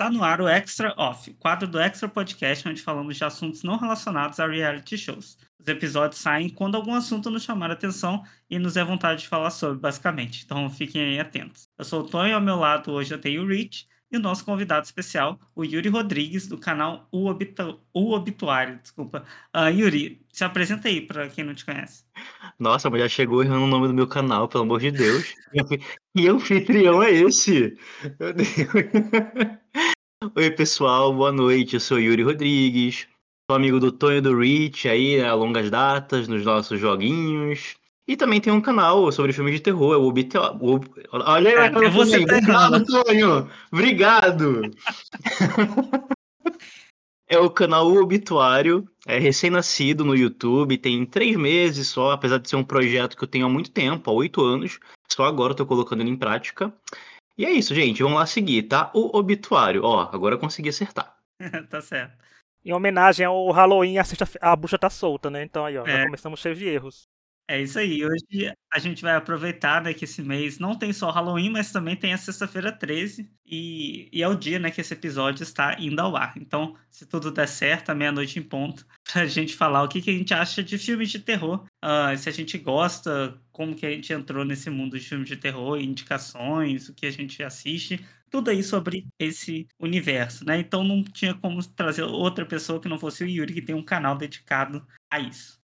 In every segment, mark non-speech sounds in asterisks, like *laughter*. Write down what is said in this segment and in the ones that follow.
Está no ar o Extra Off, quadro do Extra Podcast, onde falamos de assuntos não relacionados a reality shows. Os episódios saem quando algum assunto nos chamar a atenção e nos é vontade de falar sobre, basicamente. Então fiquem aí atentos. Eu sou o Tonho ao meu lado hoje eu tenho o Rich e o nosso convidado especial, o Yuri Rodrigues, do canal O, o Obituário. Desculpa. Uh, Yuri, se apresenta aí para quem não te conhece. Nossa, a mulher chegou errando o nome do meu canal, pelo amor de Deus. que anfitrião é esse? Meu Deus. *laughs* Oi, pessoal, boa noite. Eu sou Yuri Rodrigues, sou amigo do Tonho do Rich aí a longas datas nos nossos joguinhos. E também tem um canal sobre filmes de terror, é o Obit... Olha aí, é, você tá Obrigado, Tonho! Obrigado! *laughs* é o canal o Obituário, é recém-nascido no YouTube, tem três meses só, apesar de ser um projeto que eu tenho há muito tempo, há oito anos. Só agora eu tô colocando ele em prática. E é isso, gente. Vamos lá seguir, tá? O obituário. Ó, agora eu consegui acertar. *laughs* tá certo. Em homenagem ao Halloween, a, sexta a bucha tá solta, né? Então aí, ó, é. já começamos cheios de erros. É isso aí. Hoje a gente vai aproveitar né, que esse mês não tem só Halloween, mas também tem a sexta-feira 13. E, e é o dia né, que esse episódio está indo ao ar. Então, se tudo der certo, à meia-noite em ponto, *laughs* pra gente falar o que, que a gente acha de filmes de terror. Uh, se a gente gosta, como que a gente entrou nesse mundo de filmes de terror, indicações, o que a gente assiste. Tudo aí sobre esse universo, né? Então não tinha como trazer outra pessoa que não fosse o Yuri, que tem um canal dedicado a isso.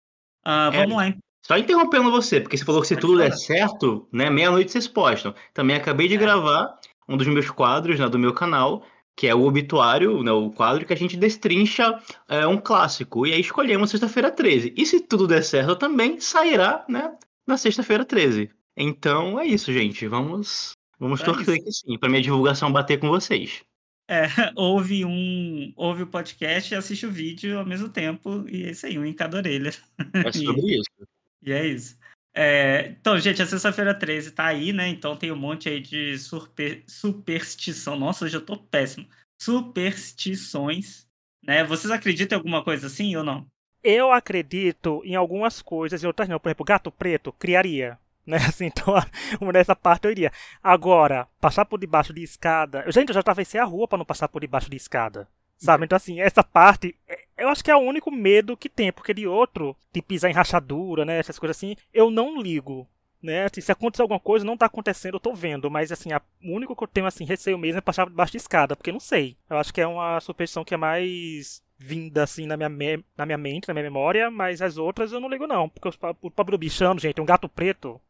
Uh, é, vamos lá, então. Só interrompendo você, porque você falou que se tudo der certo, né, meia-noite vocês postam. Também acabei de é. gravar um dos meus quadros né, do meu canal, que é o Obituário, né, o quadro que a gente destrincha é, um clássico. E aí escolhemos sexta-feira 13. E se tudo der certo, também sairá né, na sexta-feira 13. Então é isso, gente. Vamos, vamos é torcer aqui sim, para minha divulgação bater com vocês. É, *laughs* ouve um ouve o podcast e assiste o vídeo ao mesmo tempo, e é isso aí, um em cada orelha. É sobre *laughs* isso. E é isso. É, então, gente, a sexta-feira 13 tá aí, né? Então tem um monte aí de super, superstição. Nossa, hoje eu tô péssimo. Superstições, né? Vocês acreditam em alguma coisa assim ou não? Eu acredito em algumas coisas e outras não. Por exemplo, gato preto criaria. *laughs* Né? Assim, então, *laughs* uma dessa parte eu iria. Agora, passar por debaixo de escada. Gente, eu já atravessei a rua para não passar por debaixo de escada. Sabe? Então, assim, essa parte, é, eu acho que é o único medo que tem, porque de outro, de pisar em rachadura, né? Essas coisas assim, eu não ligo. Né? Assim, se acontecer alguma coisa, não tá acontecendo, eu tô vendo. Mas, assim, a, o único que eu tenho, assim, receio mesmo é passar debaixo de escada, porque não sei. Eu acho que é uma superstição que é mais vinda, assim, na minha, me na minha mente, na minha memória, mas as outras eu não ligo, não. Porque o pobre bichano, gente, um gato preto.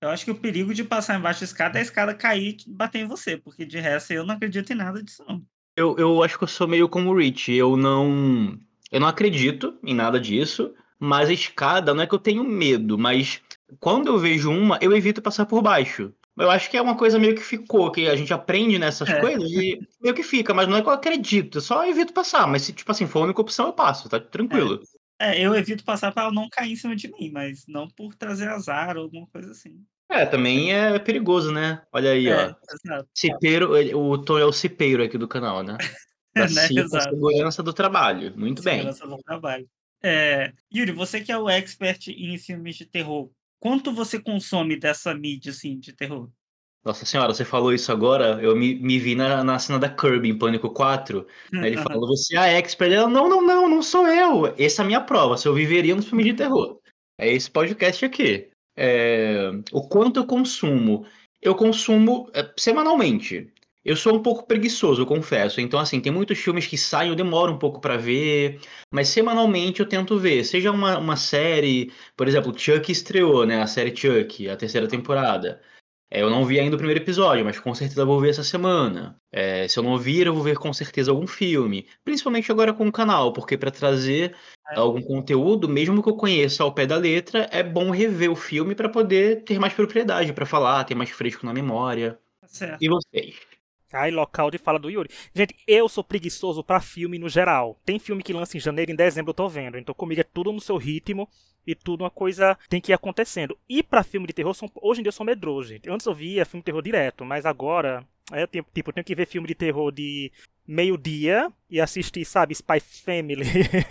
Eu acho que o perigo de passar embaixo da escada é a escada cair e bater em você, porque de resto eu não acredito em nada disso, não. Eu, eu acho que eu sou meio como o Rich. Eu não. Eu não acredito em nada disso. Mas a escada não é que eu tenho medo, mas quando eu vejo uma, eu evito passar por baixo. Eu acho que é uma coisa meio que ficou, que a gente aprende nessas é. coisas e meio que fica, mas não é que eu acredito, eu só evito passar. Mas se, tipo assim, for a única opção, eu passo, tá tranquilo. É, é eu evito passar para ela não cair em cima de mim, mas não por trazer azar ou alguma coisa assim. É, também é perigoso, né? Olha aí, é, ó. Exato. Cipeiro, o Tom é o cipeiro aqui do canal, né? Da *laughs* né? segurança do trabalho. Muito segurança bem. Segurança do trabalho. É, Yuri, você que é o expert em filmes de terror, quanto você consome dessa mídia, assim, de terror? Nossa senhora, você falou isso agora, eu me, me vi na, na cena da Kirby em Pânico 4. Né? Ele falou, você é a expert. Ela, não, não, não, não sou eu. Essa é a minha prova, se eu viveria nos filmes de terror. É esse podcast aqui. É, o quanto eu consumo? Eu consumo é, semanalmente. Eu sou um pouco preguiçoso, eu confesso. Então, assim, tem muitos filmes que saem, eu demoro um pouco para ver, mas semanalmente eu tento ver. Seja uma, uma série, por exemplo, Chuck estreou, né? A série Chuck, a terceira temporada. É, eu não vi ainda o primeiro episódio, mas com certeza vou ver essa semana. É, se eu não vir, eu vou ver com certeza algum filme. Principalmente agora com o canal, porque para trazer é. algum conteúdo, mesmo que eu conheça ao pé da letra, é bom rever o filme para poder ter mais propriedade para falar, ter mais fresco na memória. Tá certo. E vocês? Aí, local de fala do Yuri. Gente, eu sou preguiçoso para filme no geral. Tem filme que lança em janeiro e em dezembro eu tô vendo. Então comigo é tudo no seu ritmo e tudo uma coisa tem que ir acontecendo. E para filme de terror, são, hoje em dia eu sou medroso, gente. Antes eu via filme de terror direto, mas agora, é, tipo, eu tenho que ver filme de terror de meio-dia e assistir, sabe, Spy Family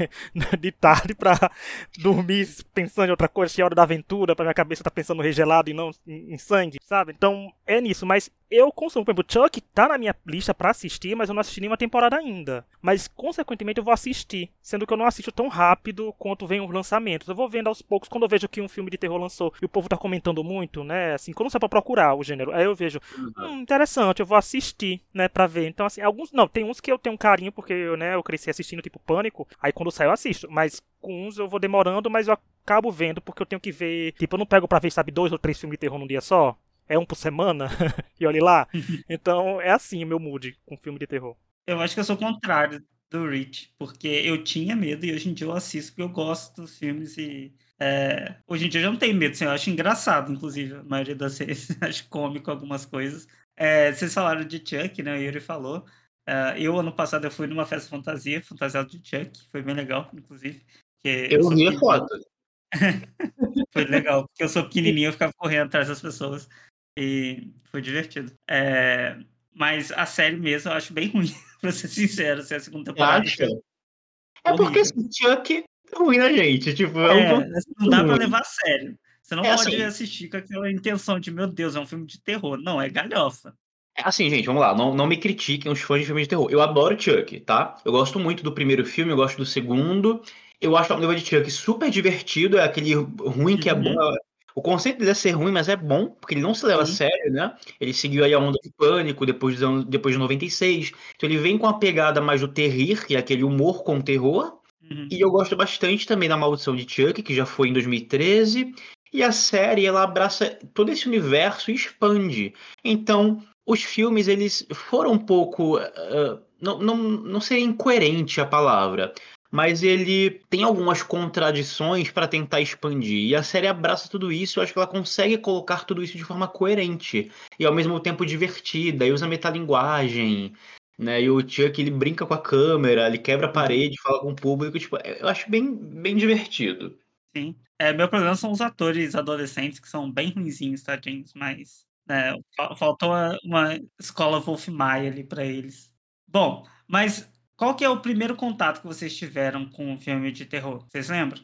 *laughs* de tarde pra dormir pensando em outra coisa, se é hora da aventura, pra minha cabeça tá pensando no regelado e não em, em sangue, sabe? Então é nisso, mas eu consumo, por exemplo, Chuck tá na minha lista para assistir, mas eu não assisti nenhuma temporada ainda. Mas consequentemente eu vou assistir, sendo que eu não assisto tão rápido quanto vem os lançamentos. Eu vou vendo aos poucos quando eu vejo que um filme de terror lançou e o povo tá comentando muito, né? Assim, quando não sai pra procurar o gênero, aí eu vejo, uhum. hum, interessante, eu vou assistir, né, pra ver. Então, assim, alguns. Não, tem uns que eu tenho um carinho, porque eu, né, eu cresci assistindo, tipo, Pânico. Aí quando sai eu assisto. Mas com uns eu vou demorando, mas eu acabo vendo, porque eu tenho que ver. Tipo, eu não pego pra ver, sabe, dois ou três filmes de terror num dia só. É um por semana, *laughs* e olhe lá. *laughs* então é assim o meu mood com filme de terror. Eu acho que eu sou o contrário do Rich, porque eu tinha medo e hoje em dia eu assisto porque eu gosto dos filmes e é, hoje em dia eu já não tenho medo, assim, eu acho engraçado, inclusive, a maioria das *laughs* vezes, acho cômico algumas coisas. É, vocês falaram de Chuck, né? O Yuri falou. É, eu, ano passado, eu fui numa festa fantasia, fantasiado de Chuck, foi bem legal, inclusive. eu vi a foto. *laughs* foi legal, porque eu sou pequenininho, eu ficava correndo atrás das pessoas e foi divertido. É, mas a série mesmo eu acho bem ruim, *laughs* pra ser sincero, se é a segunda temporada. Acha? É porque esse Chuck é ruim na gente, tipo, é, é um não dá pra levar a sério. Você não é pode assim, assistir com aquela intenção de, meu Deus, é um filme de terror. Não, é galhofa. É assim, gente, vamos lá, não, não me critiquem os fãs de filmes de terror. Eu adoro Chuck, tá? Eu gosto muito do primeiro filme, eu gosto do segundo. Eu acho o Noiva de Chuck super divertido, é aquele ruim que é bom. Uhum. O conceito dele é ser ruim, mas é bom, porque ele não se leva Sim. a sério, né? Ele seguiu aí a onda de pânico depois de, depois de 96. Então ele vem com a pegada mais do terrir, que é aquele humor com terror. Uhum. E eu gosto bastante também da Maldição de Chuck, que já foi em 2013. E a série, ela abraça todo esse universo e expande. Então, os filmes, eles foram um pouco. Uh, não, não, não seria incoerente a palavra, mas ele tem algumas contradições para tentar expandir. E a série abraça tudo isso, eu acho que ela consegue colocar tudo isso de forma coerente e ao mesmo tempo divertida, e usa metalinguagem. Né? E o Chuck ele brinca com a câmera, ele quebra a uhum. parede, fala com o público, tipo, eu acho bem, bem divertido. Sim. É, meu problema são os atores adolescentes que são bem ruinzinhos, tadinhos, mas né, faltou uma, escola Wolf Maia ali para eles. Bom, mas qual que é o primeiro contato que vocês tiveram com um filme de terror? Vocês lembram?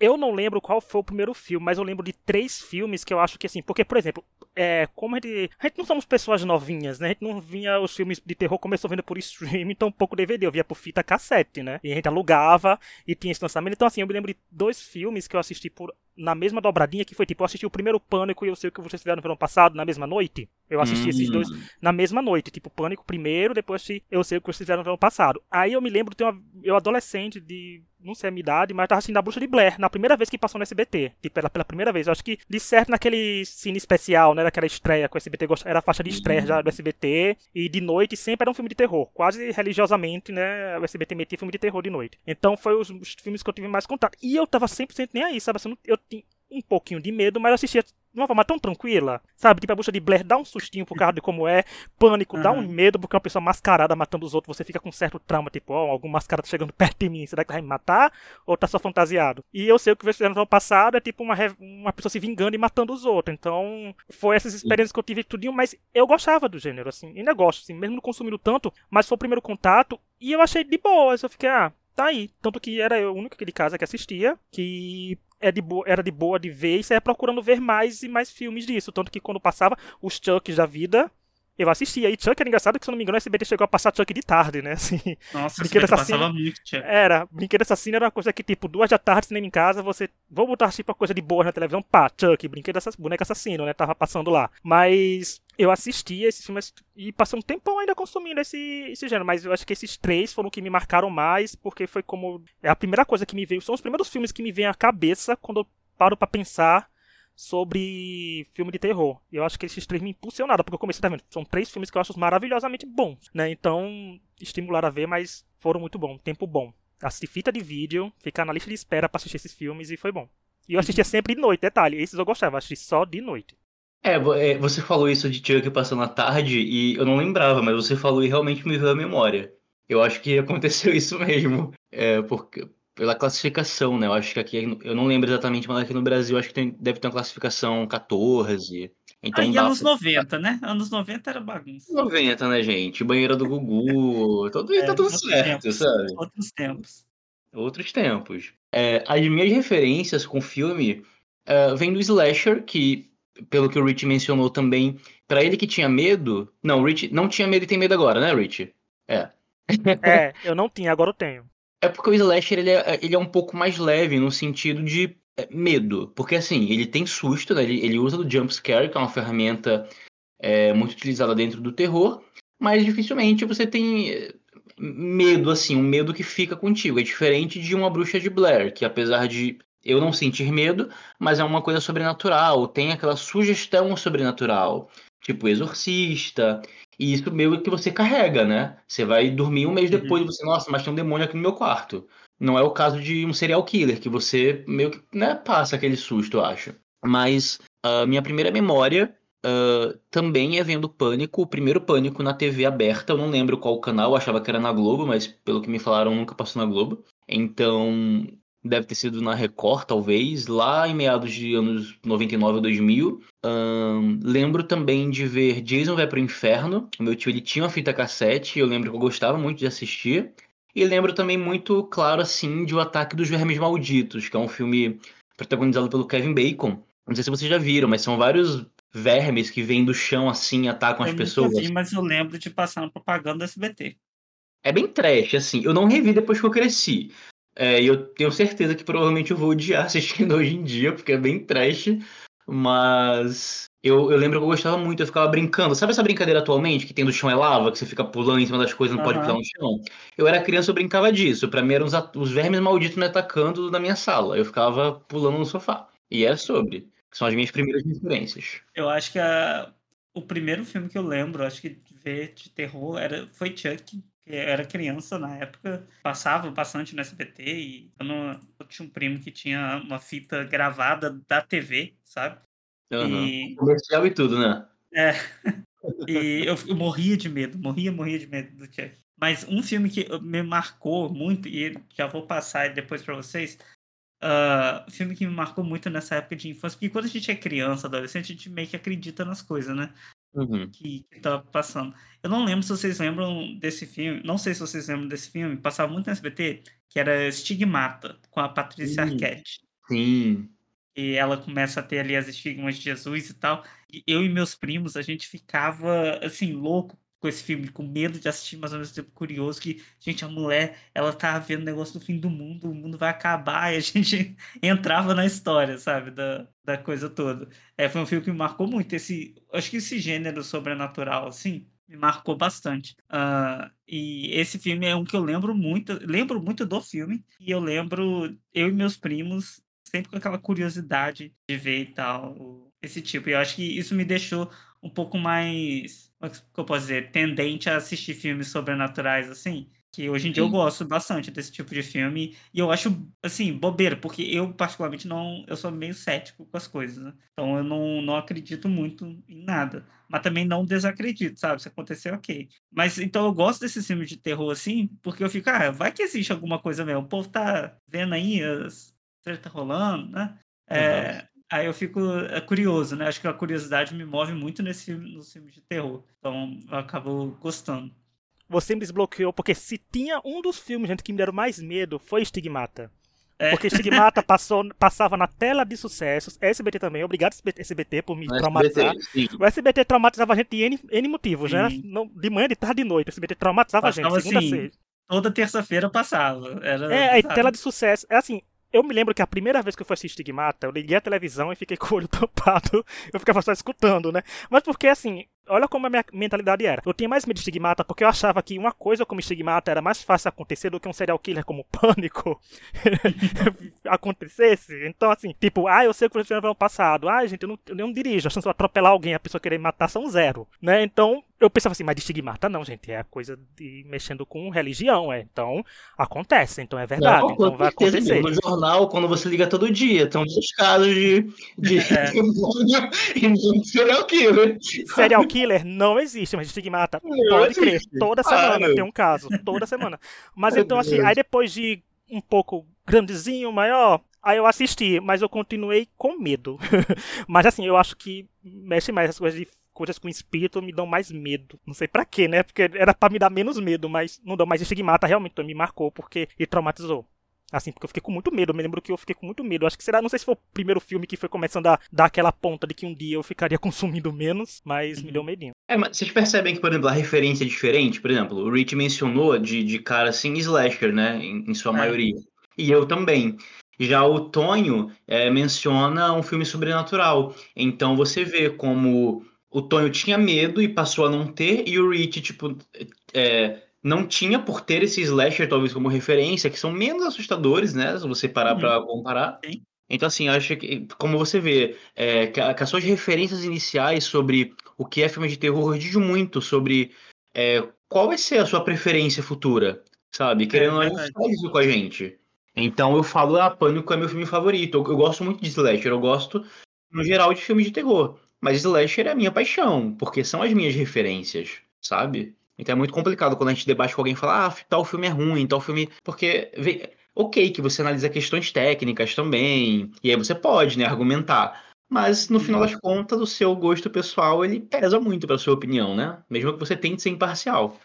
Eu não lembro qual foi o primeiro filme, mas eu lembro de três filmes que eu acho que assim, porque, por exemplo, é, como a gente, a gente não somos pessoas novinhas, né? A gente não vinha os filmes de terror, começou vendo por streaming, então pouco DVD, eu via por fita cassete, né? E a gente alugava e tinha esse lançamento. Então, assim, eu me lembro de dois filmes que eu assisti por na mesma dobradinha que foi tipo, eu assisti o primeiro Pânico e eu sei o que vocês fizeram no verão passado, na mesma noite. Eu assisti uhum. esses dois na mesma noite, tipo, Pânico primeiro, depois Eu sei o que vocês fizeram no verão passado. Aí eu me lembro de uma, eu adolescente de não sei a minha idade, mas tava assistindo a Bruxa de Blair, na primeira vez que passou no SBT. Tipo, pela, pela primeira vez. Eu acho que, de certo, naquele cine especial, né? Daquela estreia que o SBT era a faixa de estreia já do SBT. E de noite sempre era um filme de terror. Quase religiosamente, né? O SBT metia filme de terror de noite. Então foi os, os filmes que eu tive mais contato. E eu tava 100% nem aí, sabe? Assim, eu, um pouquinho de medo, mas eu assistia de uma forma tão tranquila, sabe? Tipo, a bruxa de Blair dá um sustinho por causa de como é, pânico, uhum. dá um medo porque é uma pessoa mascarada matando os outros, você fica com um certo trauma, tipo, ó, oh, algum mascarado chegando *laughs* perto de mim, será que vai me matar? Ou tá só fantasiado? E eu sei o que vocês fizeram no ano passado é tipo uma, uma pessoa se vingando e matando os outros. Então, foi essas experiências que eu tive tudinho, mas eu gostava do gênero, assim, e negócio, assim, mesmo não consumindo tanto, mas foi o primeiro contato e eu achei de boa, eu fiquei, ah, tá aí. Tanto que era eu o único de casa que assistia, que é de era de boa de ver e saia procurando ver mais e mais filmes disso. Tanto que quando passava os Chucks da vida, eu assistia. E Chuck era engraçado que, se eu não me engano, o SBT chegou a passar Chuck de tarde, né? *laughs* Assim, Nossa, Brinquedo Assassino. Passava muito, Chuck. Era. Brinquedo Assassino era uma coisa que, tipo, duas da tarde, cinema em casa, você. Vou botar tipo coisa de boa na televisão, pá, Chuck, Brinquedo Assassino, Boneco Assassino, né? Tava passando lá. Mas eu assistia esses filmes e passei um tempão ainda consumindo esse, esse gênero, mas eu acho que esses três foram que me marcaram mais, porque foi como. É a primeira coisa que me veio. São os primeiros filmes que me vêm à cabeça quando eu paro para pensar sobre filme de terror. E eu acho que esses três me impulsionaram, porque eu comecei a ver. São três filmes que eu acho maravilhosamente bons, né? Então, estimularam a ver, mas foram muito bons. Tempo bom. Assisti fita de vídeo, ficar na lista de espera para assistir esses filmes e foi bom. E eu assistia sempre de noite, detalhe. Esses eu gostava, assisti só de noite. É, é, você falou isso de Chuck passando a tarde e eu não lembrava, mas você falou e realmente me veio a memória. Eu acho que *laughs* aconteceu isso mesmo. É, porque, pela classificação, né? Eu acho que aqui, eu não lembro exatamente, mas aqui no Brasil acho que tem, deve ter uma classificação 14. Então Aí anos pra- 90, né? Anos 90 era bagunça. 90, né, gente? Banheira do Gugu, *laughs* tudo, tá tudo outros certo, tempos, sabe? Outros tempos. Outros tempos. É, as minhas referências com o filme é, vem do Slasher, que, pelo que o Rich mencionou também, pra ele que tinha medo. Não, o Rich não tinha medo e tem medo agora, né, Rich? É. É, *laughs* eu não tinha, agora eu tenho. É porque o Slasher ele é, ele é um pouco mais leve no sentido de é, medo. Porque assim, ele tem susto, né? ele, ele usa do jump scare, que é uma ferramenta é, muito utilizada dentro do terror, mas dificilmente você tem é, medo, assim, um medo que fica contigo. É diferente de uma bruxa de Blair, que apesar de eu não sentir medo, mas é uma coisa sobrenatural, tem aquela sugestão sobrenatural, tipo exorcista, e isso meio que você carrega, né? Você vai dormir um mês Uhum. depois e você, nossa, mas tem um demônio aqui no meu quarto. Não é o caso de um serial killer, que você meio que né, passa aquele susto, eu acho. Mas a minha primeira memória ah, também é vendo Pânico, o primeiro Pânico na TV aberta. Eu não lembro qual canal, eu achava que era na Globo, mas pelo que me falaram, nunca passou na Globo. Então, deve ter sido na Record, talvez, lá em meados de anos 99 ou 2000. Ahn, lembro também de ver Jason Vai Pro Inferno. O meu tio ele tinha uma fita cassete, eu lembro que eu gostava muito de assistir. E lembro também muito, claro, assim, de O Ataque dos Vermes Malditos, que é um filme protagonizado pelo Kevin Bacon. Não sei se vocês já viram, mas são vários vermes que vêm do chão assim e atacam as eu pessoas. nunca vi, mas eu lembro de passar na propaganda do SBT. É bem trash, assim. Eu não revi depois que eu cresci. É, e eu tenho certeza que provavelmente eu vou odiar *laughs* assistindo hoje em dia, porque é bem trash. Mas eu, eu lembro que eu gostava muito, eu ficava brincando. Sabe essa brincadeira atualmente, que tem do chão é lava, que você fica pulando em cima das coisas e não pode Aham. pisar no chão? Eu era criança, eu brincava disso. Pra mim eram os, os vermes malditos me atacando na minha sala. Eu ficava pulando no sofá. E é sobre. São as minhas primeiras referências. Eu acho que a- o primeiro filme que eu lembro, acho que de ver de terror, era, foi Chuck. Eu era criança na época, passava bastante no SBT e eu, não- eu tinha um primo que tinha uma fita gravada da TV, sabe? Aham. E, Comercial e tudo, né? é, *laughs* e eu, eu morria de medo, morria, morria de medo do Chuck. Mas um filme que me marcou muito, e já vou passar depois pra vocês, um filme que me marcou muito nessa época de infância, porque quando a gente é criança, adolescente, a gente meio que acredita nas coisas, né? Uhum. que, que tá passando. Eu não lembro se vocês lembram desse filme, não sei se vocês lembram desse filme, passava muito no SBT, que era Estigmata, com a Patrícia Hum. Arquette. Sim. E ela começa a ter ali as estigmas de Jesus e tal. E eu e meus primos, a gente ficava, assim, louco com esse filme, com medo de assistir, mas ao mesmo tempo curioso que, gente, a mulher, ela tá vendo o negócio do fim do mundo, o mundo vai acabar, e a *laughs* gente entrava na história, sabe, da, da coisa toda. É, foi um filme que me marcou muito, esse, acho que esse gênero sobrenatural, assim, me marcou bastante. Ah, e esse filme é um que eu lembro muito, lembro muito do filme, e eu lembro, eu e meus primos, sempre com aquela curiosidade de ver e tal, esse tipo. E eu acho que isso me deixou um pouco mais, como é que eu posso dizer, tendente a assistir filmes sobrenaturais, assim. Que hoje em dia eu gosto bastante desse tipo de filme. E eu acho, assim, bobeira, porque eu, particularmente, não. Eu sou meio cético com as coisas, né? Então eu não, não acredito muito em nada. Mas também não desacredito, sabe? Se acontecer, ok. Mas então eu gosto desses filmes de terror, assim, porque eu fico, ah, vai que existe alguma coisa mesmo. O povo tá vendo aí as tá rolando, né? É, aí eu fico é, curioso, né? Acho que a curiosidade me move muito nesse filme, nos filmes de terror. Então eu acabo gostando. Você me desbloqueou, porque se tinha um dos filmes, gente, que me deram mais medo, foi Estigmata. É. Porque Estigmata *laughs* passou, passava na tela de sucessos, SBT também, obrigado SBT, SBT por me No traumatizar. SBT. O SBT traumatizava a gente de N, N motivos, né? De manhã, de tarde, de noite. O SBT traumatizava a gente, Passava segunda a sexta. Toda terça-feira passava. Era, É, sabe? tela de sucesso. É assim, eu me lembro que a primeira vez que eu fui assistir Stigmata, eu liguei a televisão e fiquei *laughs* com o olho tampado. Eu ficava só escutando, né? Mas porque, assim, olha como a minha mentalidade era. Eu tinha mais medo de Stigmata porque eu achava que uma coisa como Stigmata era mais fácil acontecer do que um serial killer como *laughs* Pânico *laughs* acontecesse. Então, assim, tipo, ah, eu sei o que aconteceu no passado. Ah, gente, eu não, eu não dirijo. A chance de eu atropelar alguém, a pessoa querer matar são zero, né? Então, eu pensava assim, mas de Stigmata não, gente. É a coisa de mexendo com religião, é. Então, acontece. Então, é verdade. Não, então, vai acontecer. No jornal, quando você liga todo dia, tem muitos casos de, de É. *laughs* serial killer. Serial killer não existe, mas estigmata Não pode crer. existe, Toda claro. semana tem um caso, toda semana. Mas Meu então, assim, Deus. aí depois de um pouco grandezinho, maior, Aí eu assisti, mas eu continuei com medo. *laughs* mas assim, eu acho que mexe mais as coisas de coisas com espírito me dão mais medo. Não sei para quê, né? Porque era para me dar menos medo, mas não dão mais estigmata, realmente me marcou porque e traumatizou. Assim, porque eu fiquei com muito medo. Eu me lembro que eu fiquei com muito medo. Acho que será, não sei se foi o primeiro filme que foi começando a dar aquela ponta de que um dia eu ficaria *laughs* consumindo menos, mas uhum. me deu medinho. É, mas vocês percebem que, por exemplo, a referência é diferente? Por exemplo, o Rich mencionou de, de cara assim, slasher, né? Em, em sua é. maioria. E eu também. Já o Tonho é, menciona um filme sobrenatural. Então você vê como o Tonho tinha medo e passou a não ter, e o Rich, tipo, é, não tinha por ter esse slasher, talvez, como referência, que são menos assustadores, né? Se você parar uhum. pra comparar. Sim. Então, assim, acho que, como você vê, é, que, que, as suas referências iniciais sobre o que é filme de terror diz muito sobre é, qual vai ser a sua preferência futura, sabe? Querendo é, não faz isso com a gente. Então eu falo, ah, Pânico é meu filme favorito. Eu, eu gosto muito de slasher, eu gosto, no geral, de filmes de terror. Mas slasher é a minha paixão, porque são as minhas referências, sabe? Então é muito complicado quando a gente debate com alguém e fala, ah, tal filme é ruim, tal filme. Porque, ok, que você analisa questões técnicas também, e aí você pode, né, argumentar. Mas no final das contas, o seu gosto pessoal ele pesa muito para sua opinião, né? Mesmo que você tente ser imparcial.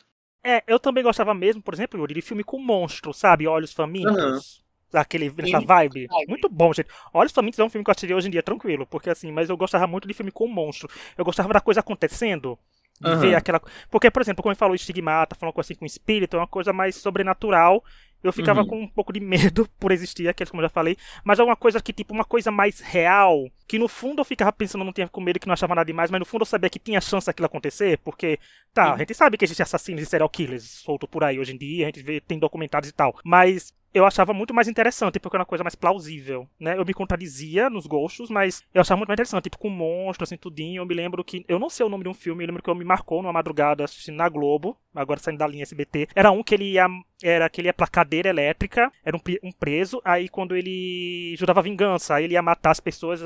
É, eu também gostava mesmo, por exemplo, Yuri, de filme com monstro, sabe? Olhos famintos. Uhum aquele, essa vibe. Muito bom, gente. Olha, somente é um filme que eu assistiria hoje em dia tranquilo, porque assim, mas eu gostava muito de filme com monstro. Eu gostava da coisa acontecendo. De uhum. ver aquela. Porque, por exemplo, como ele falou, estigmata, falando assim com espírito, é uma coisa mais sobrenatural. Eu ficava uhum. com um pouco de medo *laughs* por existir aqueles, como eu já falei. Mas é uma coisa que, tipo, uma coisa mais real. Que no fundo eu ficava pensando, não tinha com medo, que não achava nada demais, mas no fundo eu sabia que tinha chance daquilo acontecer. Porque, tá, uhum. a gente sabe que existem assassinos e serial killers soltos por aí hoje em dia, a gente vê, tem documentários e tal. Mas eu achava muito mais interessante, porque era uma coisa mais plausível, né? Eu me contradizia nos gostos, mas eu achava muito mais interessante, tipo, com monstros, assim, tudinho. Eu me lembro que, eu não sei o nome de um filme, eu lembro que eu me marcou numa madrugada assistindo na Globo, agora saindo da linha SBT. Era um que ele ia, era que ele ia pra cadeira elétrica, era um, um preso, aí quando ele jurava vingança, aí ele ia matar as pessoas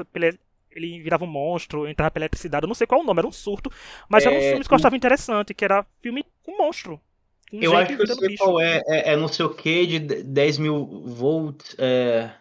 ele virava um monstro, entrava pela eletricidade, eu não sei qual é o nome, era um surto, mas é... eram uns filmes que eu achava interessante, que era filme com monstro, um eu acho que eu sei bicho. qual é, é, é. não sei o que de 10 mil volts. É...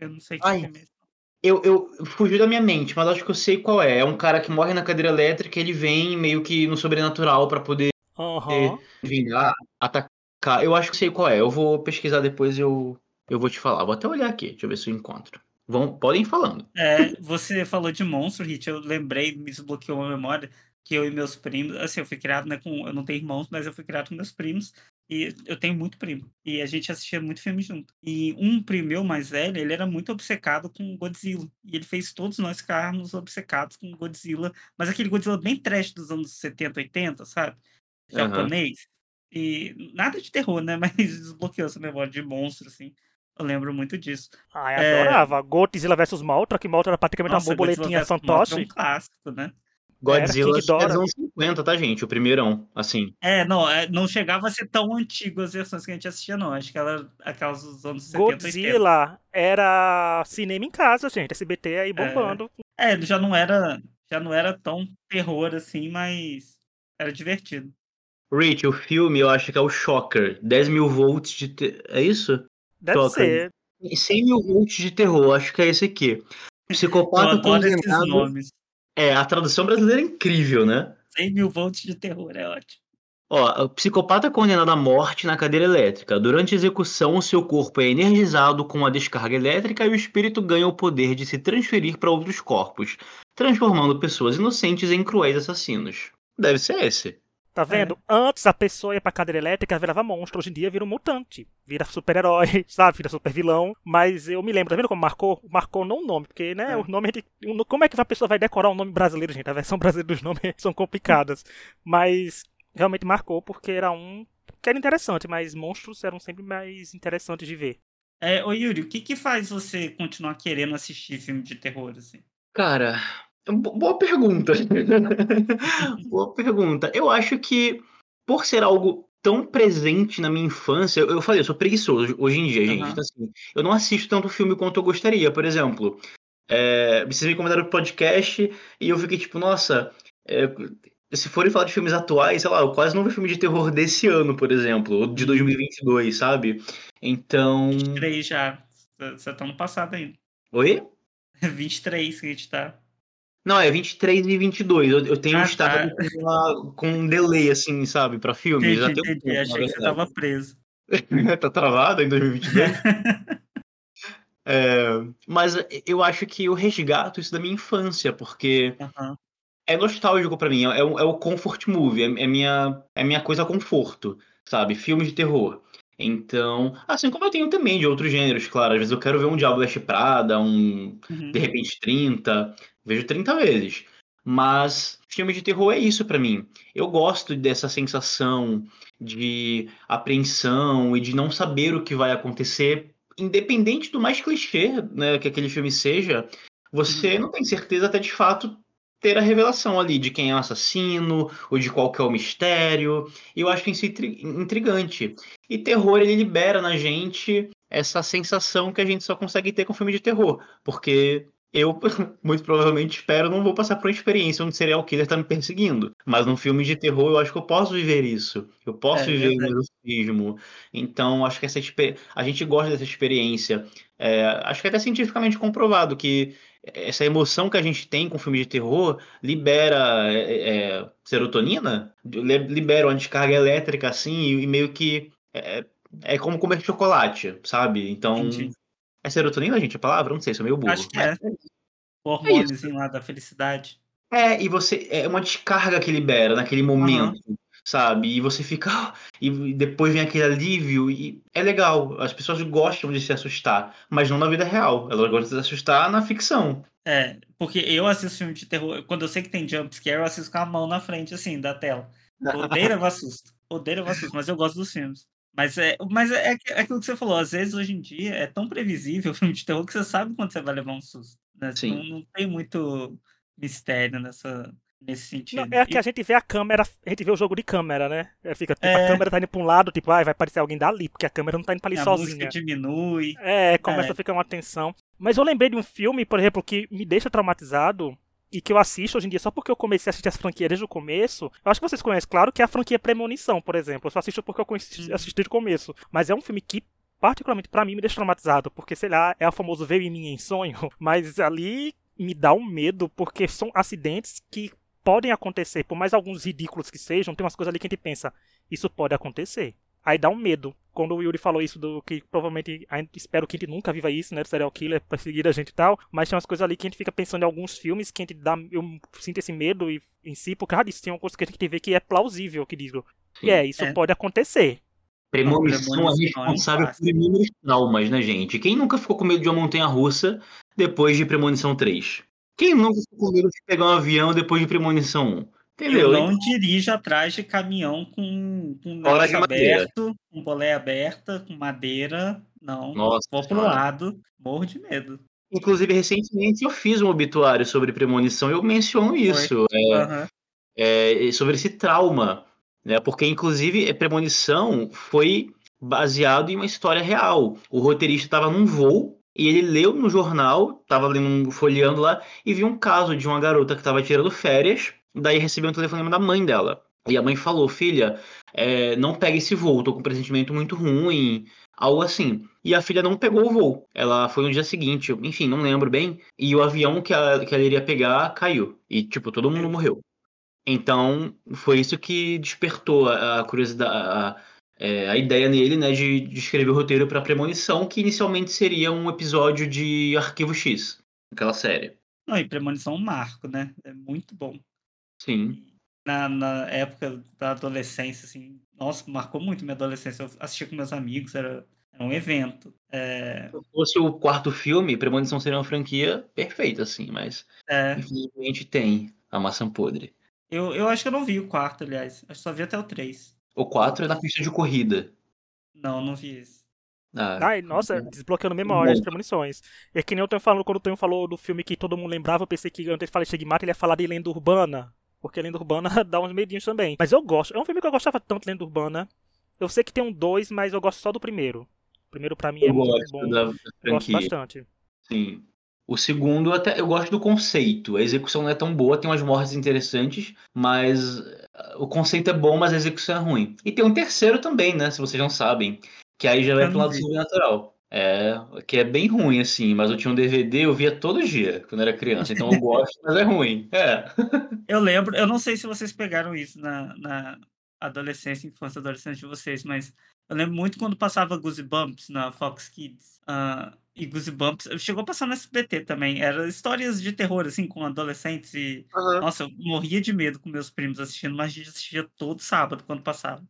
Eu não sei que Ai, é mesmo. Eu, eu fugiu da minha mente, mas acho que eu sei qual é. É um cara que morre na cadeira elétrica, ele vem meio que no sobrenatural para poder uhum. vingar, atacar. Eu acho que sei qual é. Eu vou pesquisar depois e eu, eu vou te falar. Vou até olhar aqui, deixa eu ver se eu encontro. Vão, podem ir falando. É, você falou de monstro, Hit. Eu lembrei, me desbloqueou a memória que eu e meus primos, assim, eu fui criado, né, com, eu não tenho irmãos, mas eu fui criado com meus primos, e eu tenho muito primo, e a gente assistia muito filme junto. E um primo meu mais velho, ele era muito obcecado com Godzilla, e ele fez todos nós ficarmos obcecados com Godzilla, mas aquele Godzilla bem trash dos anos 70, 80, sabe? Japonês. Uhum. E nada de terror, né, *laughs* mas desbloqueou essa memória de monstro, assim. Eu lembro muito disso. Ah, eu é... adorava. Godzilla vs Maltra, que Maltra era praticamente Nossa, uma borboletinha fantoche. É um clássico, né? Godzilla é dos anos 50, tá, gente? O primeirão, assim. É, não, é, não chegava a ser tão antigo as versões que a gente assistia, não. Acho que ela, aquelas dos anos 70, Godzilla 80. era cinema em casa, gente. SBT aí é. bombando. É, ele já não era, já não era tão terror assim, mas era divertido. Rich, o filme eu acho que é o Shocker. 10 mil volts de. Te... É isso? Deve Shocker. ser. 100 mil volts de terror, acho que é esse aqui. *laughs* Psicopata condenado. É, a tradução brasileira é incrível, né? 100 mil volts de terror, é ótimo. Ó, o psicopata é condenado à morte na cadeira elétrica. Durante a execução, seu corpo é energizado com a descarga elétrica e o espírito ganha o poder de se transferir para outros corpos, transformando pessoas inocentes em cruéis assassinos. Deve ser esse. Tá vendo? É. Antes a pessoa ia pra cadeira elétrica, virava monstro. Hoje em dia vira um mutante. Vira super-herói, *laughs* sabe? Vira super-vilão. Mas eu me lembro, tá vendo como marcou? Marcou não o nome, porque, né, é. o nome de... Como é que a pessoa vai decorar um nome brasileiro, gente? A versão *laughs* brasileira dos nomes são complicadas. Mas realmente marcou porque era um que era interessante, mas monstros eram sempre mais interessantes de ver. É, ô Yuri, o que que faz você continuar querendo assistir filme de terror, assim? Cara, Boa pergunta. *laughs* Boa pergunta. Eu acho que, por ser algo tão presente na minha infância, eu, falei, eu sou preguiçoso hoje em dia, gente. Uhum. Então, assim, eu não assisto tanto filme quanto eu gostaria. Por exemplo, é, vocês me convidaram pro podcast e eu fiquei tipo, nossa, é, se forem falar de filmes atuais, sei lá, eu quase não vi filme de terror desse ano, por exemplo, ou de 2022, uhum. sabe? Então. Três já. Você tá no passado ainda. Oi? *laughs* 23 que a gente tá. Não, é 23 e 22. Eu, eu tenho Ah, um estado tá. com, uma- com um delay, assim, sabe, pra filme. Entendi, Já tem um entendi. tempo, Achei que você tava preso. *laughs* tá travado em 2022? *laughs* É, mas eu acho que eu resgato isso da minha infância, porque Aham. é nostálgico pra mim, é, o- é o comfort movie, é, é minha, é minha coisa conforto, sabe? Filmes de terror. Então, assim como eu tenho também de outros gêneros, claro. Às vezes eu quero ver um Diabo Veste Prada, um Uhum. de repente 30, vejo 30 vezes. Mas filme de terror é isso pra mim. Eu gosto dessa sensação de apreensão e de não saber o que vai acontecer, independente do mais clichê, né, que aquele filme seja, você não tem certeza até de fato ter a revelação ali de quem é o assassino ou de qual que é o mistério. E eu acho isso intri- intrigante. E terror ele libera na gente essa sensação que a gente só consegue ter com filme de terror, porque eu, *laughs* muito provavelmente, espero não vou passar por uma experiência onde o serial killer tá me perseguindo. Mas num filme de terror, eu acho que eu posso viver isso. Eu posso É, viver um verdade. exorcismo. Então, acho que essa a gente gosta dessa experiência. É, acho que é até cientificamente comprovado que essa emoção que a gente tem com filme de terror libera é, é, serotonina, li- libera uma descarga elétrica, assim, e, e meio que é, é como comer chocolate, sabe? Então, Entendi. é serotonina, gente, a palavra? Não sei, sou meio burro. Acho que Mas é. O hormôniozinho lá da felicidade. É, e você. É uma descarga que libera naquele momento, sabe? E você fica. *laughs* E depois vem aquele alívio, e é legal. As pessoas gostam de se assustar, mas não na vida real. Elas gostam de se assustar na ficção. É, porque eu assisto filme de terror, quando eu sei que tem jumpscare, eu assisto com a mão na frente, assim, da tela. *laughs* Odeio levar susto. Odeio levar susto, mas eu gosto dos filmes. Mas é, mas é, é aquilo que você falou, às vezes hoje em dia é tão previsível o *laughs* filme de terror que você sabe quando você vai levar um susto. né? Sim. Não, não tem muito mistério nessa, nesse Não, sentido. é que a gente vê a câmera, a gente vê o jogo de câmera, né? É, Fica, tipo, É. a câmera tá indo pra um lado, tipo, ah, vai aparecer alguém dali, porque a câmera não tá indo pra ali a sozinha. música diminui. É, começa É. a ficar uma tensão. Mas eu lembrei de um filme, por exemplo, que me deixa traumatizado e que eu assisto hoje em dia só porque eu comecei a assistir as franquias desde o começo. Eu acho que vocês conhecem, claro, que é a franquia Premonição, por exemplo. Eu só assisto porque eu Uhum. assisti desde o começo. Mas é um filme que, particularmente pra mim, me deixa traumatizado, porque, sei lá, é o famoso veio em mim em sonho. *laughs* Mas ali me dá um medo, porque são acidentes que podem acontecer, por mais alguns ridículos que sejam, tem umas coisas ali que a gente pensa, isso pode acontecer. Aí dá um medo. Quando o Yuri falou isso do que provavelmente ainda espero que a gente nunca viva isso, né? Do serial killer perseguir a gente e tal. Mas tem umas coisas ali que a gente fica pensando em alguns filmes que a gente dá. Eu sinto esse medo e- em si, por causa disso. Tem uma coisa que a gente vê que é plausível, que digo. E é, isso É. pode acontecer. Premonição é responsável por inúmeros traumas, né, gente? Quem nunca ficou com medo de uma montanha russa depois de Premonição 3? Quem nunca ficou com medo de pegar um avião depois de Premonição 1? Entendeu? Eu não dirijo atrás de caminhão com, com negócio aberto, com bolé aberta, com madeira. Não. Nossa Vou pro Senhora. lado, morro de medo. Inclusive, recentemente eu fiz um obituário sobre premonição e eu menciono isso, é, Aham. é, sobre esse trauma, né? Porque, inclusive, a premonição foi baseado em uma história real. O roteirista estava num voo e ele leu no jornal, estava lendo, folheando lá, e viu um caso de uma garota que estava tirando férias, daí recebeu um telefonema da mãe dela. E a mãe falou, filha, é, não pegue esse voo, tô com um pressentimento muito ruim, algo assim. E a filha não pegou o voo. Ela foi no dia seguinte, enfim, não lembro bem. E o avião que ela, que ela iria pegar caiu. E, tipo, todo mundo morreu. Então, foi isso que despertou a, a curiosidade, a, é, a ideia nele, né, de, de escrever o roteiro para Premonição, que inicialmente seria um episódio de Arquivo X, aquela série. Não, e Premonição é um marco, né? É muito bom. Sim. Na, na época da adolescência, assim, nossa, marcou muito minha adolescência. Eu assistia com meus amigos, era, era um evento. É, Se fosse o quarto filme, Premonição seria uma franquia perfeita, assim, mas é, infelizmente tem a maçã podre. eu, eu acho que eu não vi o quarto, aliás. Acho que só vi até o 3. O 4 é na pista de corrida. Não, não vi esse. Ah, Ai, nossa, desbloqueando memória de premonições. É que nem eu tenho falando, quando o Tonho falou do filme que todo mundo lembrava, eu pensei que antes de falar de Stigmata, ele ia falar de lenda urbana. Porque lenda urbana *laughs* dá uns medinhos também. Mas eu gosto. É um filme que eu gostava tanto de lenda urbana. Eu sei que tem um dois, mas eu gosto só do primeiro. O primeiro pra mim é eu muito gosto bom. da, Eu gosto bastante. Sim. O segundo, até eu gosto do conceito. A execução não é tão boa, tem umas mortes interessantes, mas o conceito é bom, mas a execução é ruim. E tem um terceiro também, né? Se vocês não sabem. Que aí já vai pro lado sobrenatural. É, que é bem ruim, assim, mas eu tinha um DVD, eu via todo dia, quando era criança, então eu *laughs* gosto, mas é ruim. É. Eu lembro, eu não sei se vocês pegaram isso na, na adolescência, infância, adolescência de vocês, mas eu lembro muito quando passava Goosebumps na Fox Kids. Uh, e Goosebumps chegou a passar no SBT também. Era histórias de terror, assim, com adolescentes. E, Aham. nossa, eu morria de medo com meus primos assistindo, mas a gente assistia todo sábado quando passava.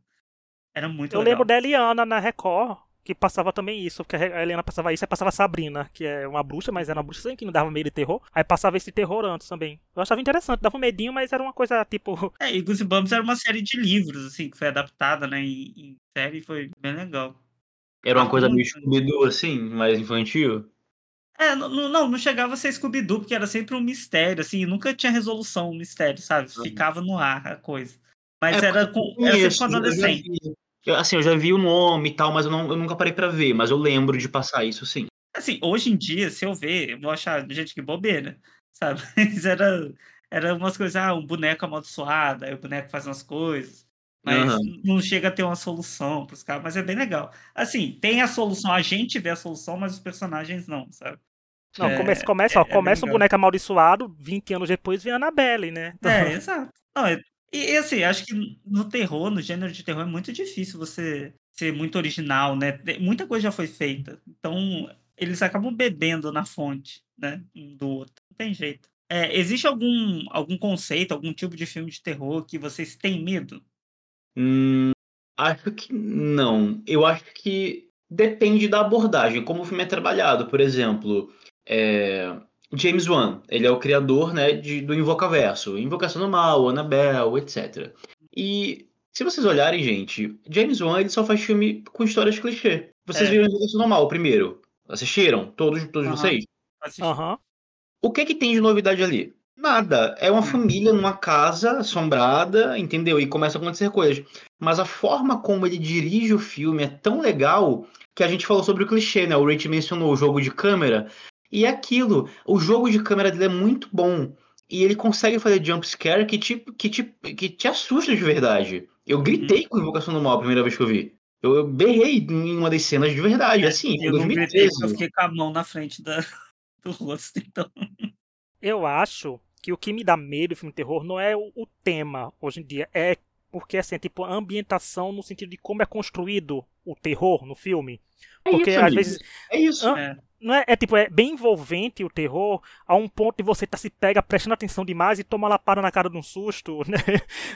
Era muito Eu legal. lembro da Eliana na Record, que passava também isso, porque a Eliana passava isso, aí passava Sabrina, que é uma bruxa, mas era uma bruxa assim, que não dava meio de terror. Aí passava esse terror antes também. Eu achava interessante, dava um medinho, mas era uma coisa tipo. *laughs* É, e Goosebumps era uma série de livros, assim, que foi adaptada, né, em, em série e foi bem legal. Era uma coisa meio né? Scooby-Doo, assim, mais infantil. É, não, não, não chegava a ser Scooby-Doo, porque era sempre um mistério, assim, nunca tinha resolução, um mistério, sabe? Uhum. Ficava no ar a coisa. Mas É, era com, era sempre conheço, com já adolescente. Eu, assim, eu já vi o nome e tal, mas eu, não, eu nunca parei pra ver, mas eu lembro de passar isso, sim. Assim, hoje em dia, se eu ver, eu vou achar, gente, que bobeira, sabe? *laughs* Mas era, era umas coisas, ah, um boneco amaldiçoado, aí o boneco faz umas coisas, mas Aham. não chega a ter uma solução pros caras, mas é bem legal. Assim, tem a solução, a gente vê a solução, mas os personagens não, sabe? Não, É, começa, começa, é- ó, é começa um legal. boneco amaldiçoado, 20 anos depois vem a Annabelle, né? Então, É, *laughs* exato. Não, é- e, assim, acho que no terror, no gênero de terror, é muito difícil você ser muito original, né? Muita coisa já foi feita. Então, eles acabam bebendo na fonte, né? Um do outro. Não tem jeito. É, existe algum, algum conceito, algum tipo de filme de terror que vocês têm medo? Hum, acho que não. Eu acho que depende da abordagem, como o filme é trabalhado. Por exemplo, é, James Wan, ele é o criador né, de, do Invocaverso, Invocação do Mal, Annabelle, etc. E se vocês olharem, gente, James Wan ele só faz filme com histórias clichê. Vocês É. viram Invocação do Mal o primeiro? Assistiram? Todos, todos Aham. vocês? Aham. O que que tem de novidade ali? Nada. É uma família numa casa assombrada, entendeu? E começa a acontecer coisas. Mas a forma como ele dirige o filme é tão legal que a gente falou sobre o clichê, né? O Rich mencionou o jogo de câmera. E é aquilo. O jogo de câmera dele é muito bom. E ele consegue fazer jump scare que te, que te, que te assusta de verdade. Eu Uhum. gritei com Invocação do Mal a primeira vez que eu vi. Eu, eu berrei em uma das cenas de verdade. Assim, foi Eu não gritei eu 2013. fiquei com a mão na frente da, *laughs* do rosto, então. Eu acho que o que me dá medo do filme de terror não é o, o tema hoje em dia, é porque assim, tipo, a ambientação no sentido de como é construído o terror no filme. É Porque isso, às amigo. vezes É isso. Hã? É. não é, é tipo, é bem envolvente o terror, a um ponto de você tá se pega prestando atenção demais e toma lapada na cara de um susto, *laughs* né?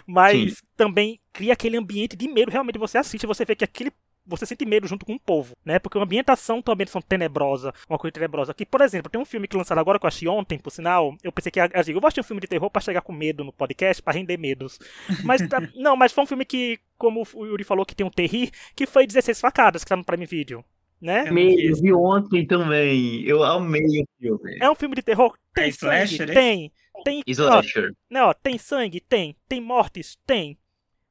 Mas também cria aquele ambiente de medo, realmente você assiste, você vê que aquele você sente medo junto com o povo, né? Porque a ambientação também são tenebrosa, uma coisa tenebrosa. Que, por exemplo, tem um filme que lançaram agora que eu achei ontem, por sinal. Eu pensei que eu digo, eu vou assistir um filme de terror pra chegar com medo no podcast, pra render medos. Mas tá- *laughs* não, mas foi um filme que, como o Yuri falou, que tem um terri, que foi 16 facadas, que tá no Prime Video, né? Eu vi eu vi ontem também. Eu amei o filme. É um filme de terror? Tem É sangue? slasher, esse? Tem. Tem, ó, Slasher. né, ó, tem sangue? Tem. Tem mortes? Tem.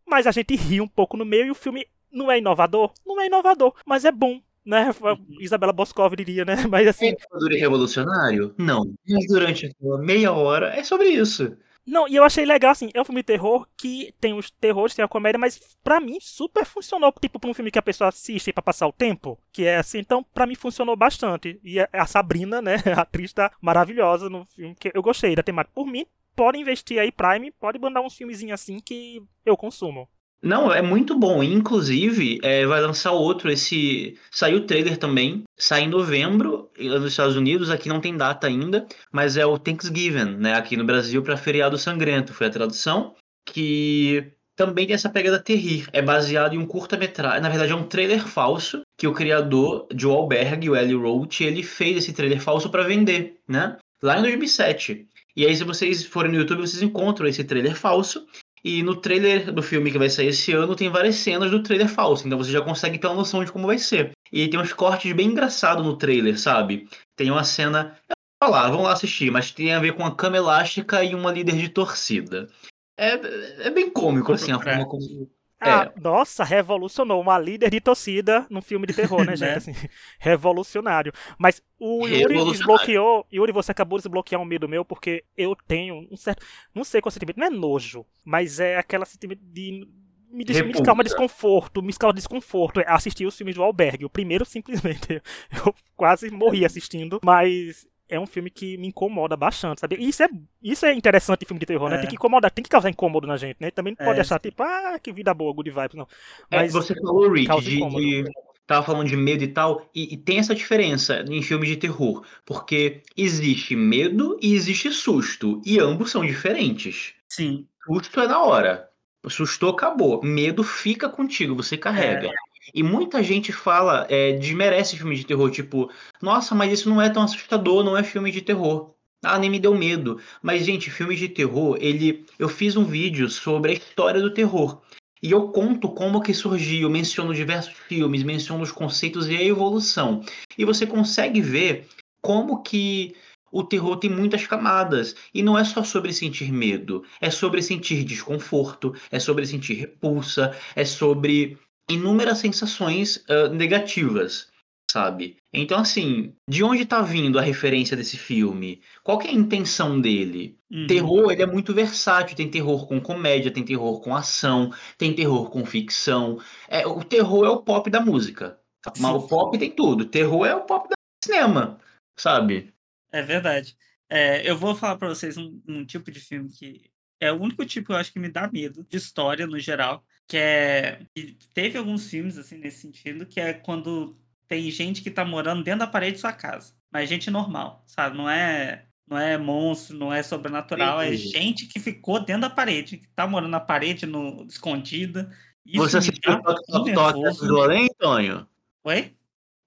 Mas a gente ri um pouco no meio e o filme não é inovador? Não é inovador, mas é bom. Né? Isabela Boscov diria, né? *laughs* Mas É assim, inovador e revolucionário? Não. Mas durante aquela meia hora é sobre isso. Não, e eu achei legal, assim, é um filme de terror que tem os terrores, tem a comédia, mas pra mim super funcionou, tipo, pra um filme que a pessoa assiste pra passar o tempo, que é assim, então pra mim funcionou bastante. E a- a Sabrina, né, *laughs* a atriz tá maravilhosa no filme, que eu gostei da temática. Por mim, pode investir aí, Prime, pode mandar uns filmezinhos assim que eu consumo. Não, é muito bom. Inclusive, é, vai lançar outro. Esse saiu o trailer também. Sai em novembro nos Estados Unidos. Aqui não tem data ainda, mas é o Thanksgiving, né? Aqui no Brasil para feriado sangrento foi a tradução. Que também tem essa pegada terrir. É baseado em um curta-metragem. Na verdade, é um trailer falso que o criador Joe Alberg, o Eli Roth, ele fez esse trailer falso para vender, né? Lá em 2007. E aí, se vocês forem no YouTube, vocês encontram esse trailer falso. E no trailer do filme que vai sair esse ano tem várias cenas do trailer falso, então você já consegue ter uma noção de como vai ser. E tem uns cortes bem engraçados no trailer, sabe? Tem uma cena. Falar, vão lá assistir, mas tem a ver com a cama elástica e uma líder de torcida. É, é bem cômico, assim, a forma como. Ah, nossa, revolucionou. Uma líder de torcida num filme de terror, né, *laughs* gente? Né? Assim, *laughs* revolucionário. Mas o Yuri desbloqueou. Yuri, você acabou de desbloquear um medo meu, porque eu tenho um certo. Não sei qual sentimento. Não é nojo, mas é aquele sentimento de. me, des, me desconforto, me causa desconforto é assistir os filmes do Albergue. O primeiro, simplesmente, *laughs* eu quase morri assistindo, mas é um filme que me incomoda bastante, sabe? E isso é, isso é interessante em filme de terror, é. né? Tem que incomodar, tem que causar incômodo na gente, né? Também não pode é. achar, tipo, ah, que vida boa, good vibes, não. É, Mas é, você falou, Rick, de, de, tava falando de medo e tal, e, e, tem essa diferença em filmes de terror, porque existe medo e existe susto, e ambos são diferentes. Sim. Susto é na hora. Sustou, acabou. Medo fica contigo, você carrega. É. E muita gente fala, é, desmerece filme de terror, tipo, nossa, mas isso não é tão assustador, não é filme de terror. Ah, nem me deu medo. Mas, gente, filme de terror, ele. Eu fiz um vídeo sobre a história do terror. E eu conto como que surgiu, menciono diversos filmes, menciono os conceitos e a evolução. E você consegue ver como que o terror tem muitas camadas. E não é só sobre sentir medo, é sobre sentir desconforto, é sobre sentir repulsa, é sobre inúmeras sensações uh, negativas, sabe? Então, assim, de onde tá vindo a referência desse filme? Qual é a intenção dele? Uhum. Terror, ele é muito versátil. Tem terror com comédia, tem terror com ação, tem terror com ficção. É, o terror é o pop da música. Mas o pop tem tudo. Terror é o pop do cinema, sabe? É verdade. É, eu vou falar para vocês um, um tipo de filme que é o único tipo que eu acho que me dá medo de história no geral, que é que teve alguns filmes assim nesse sentido, que é quando tem gente que tá morando dentro da parede de sua casa, mas gente normal, sabe? Não é não é monstro, não é sobrenatural, é gente que ficou dentro da parede, que tá morando na parede no escondida. Isso Você assistiu o Toque Toque Toque Ecos do Além, Tonho? Oi?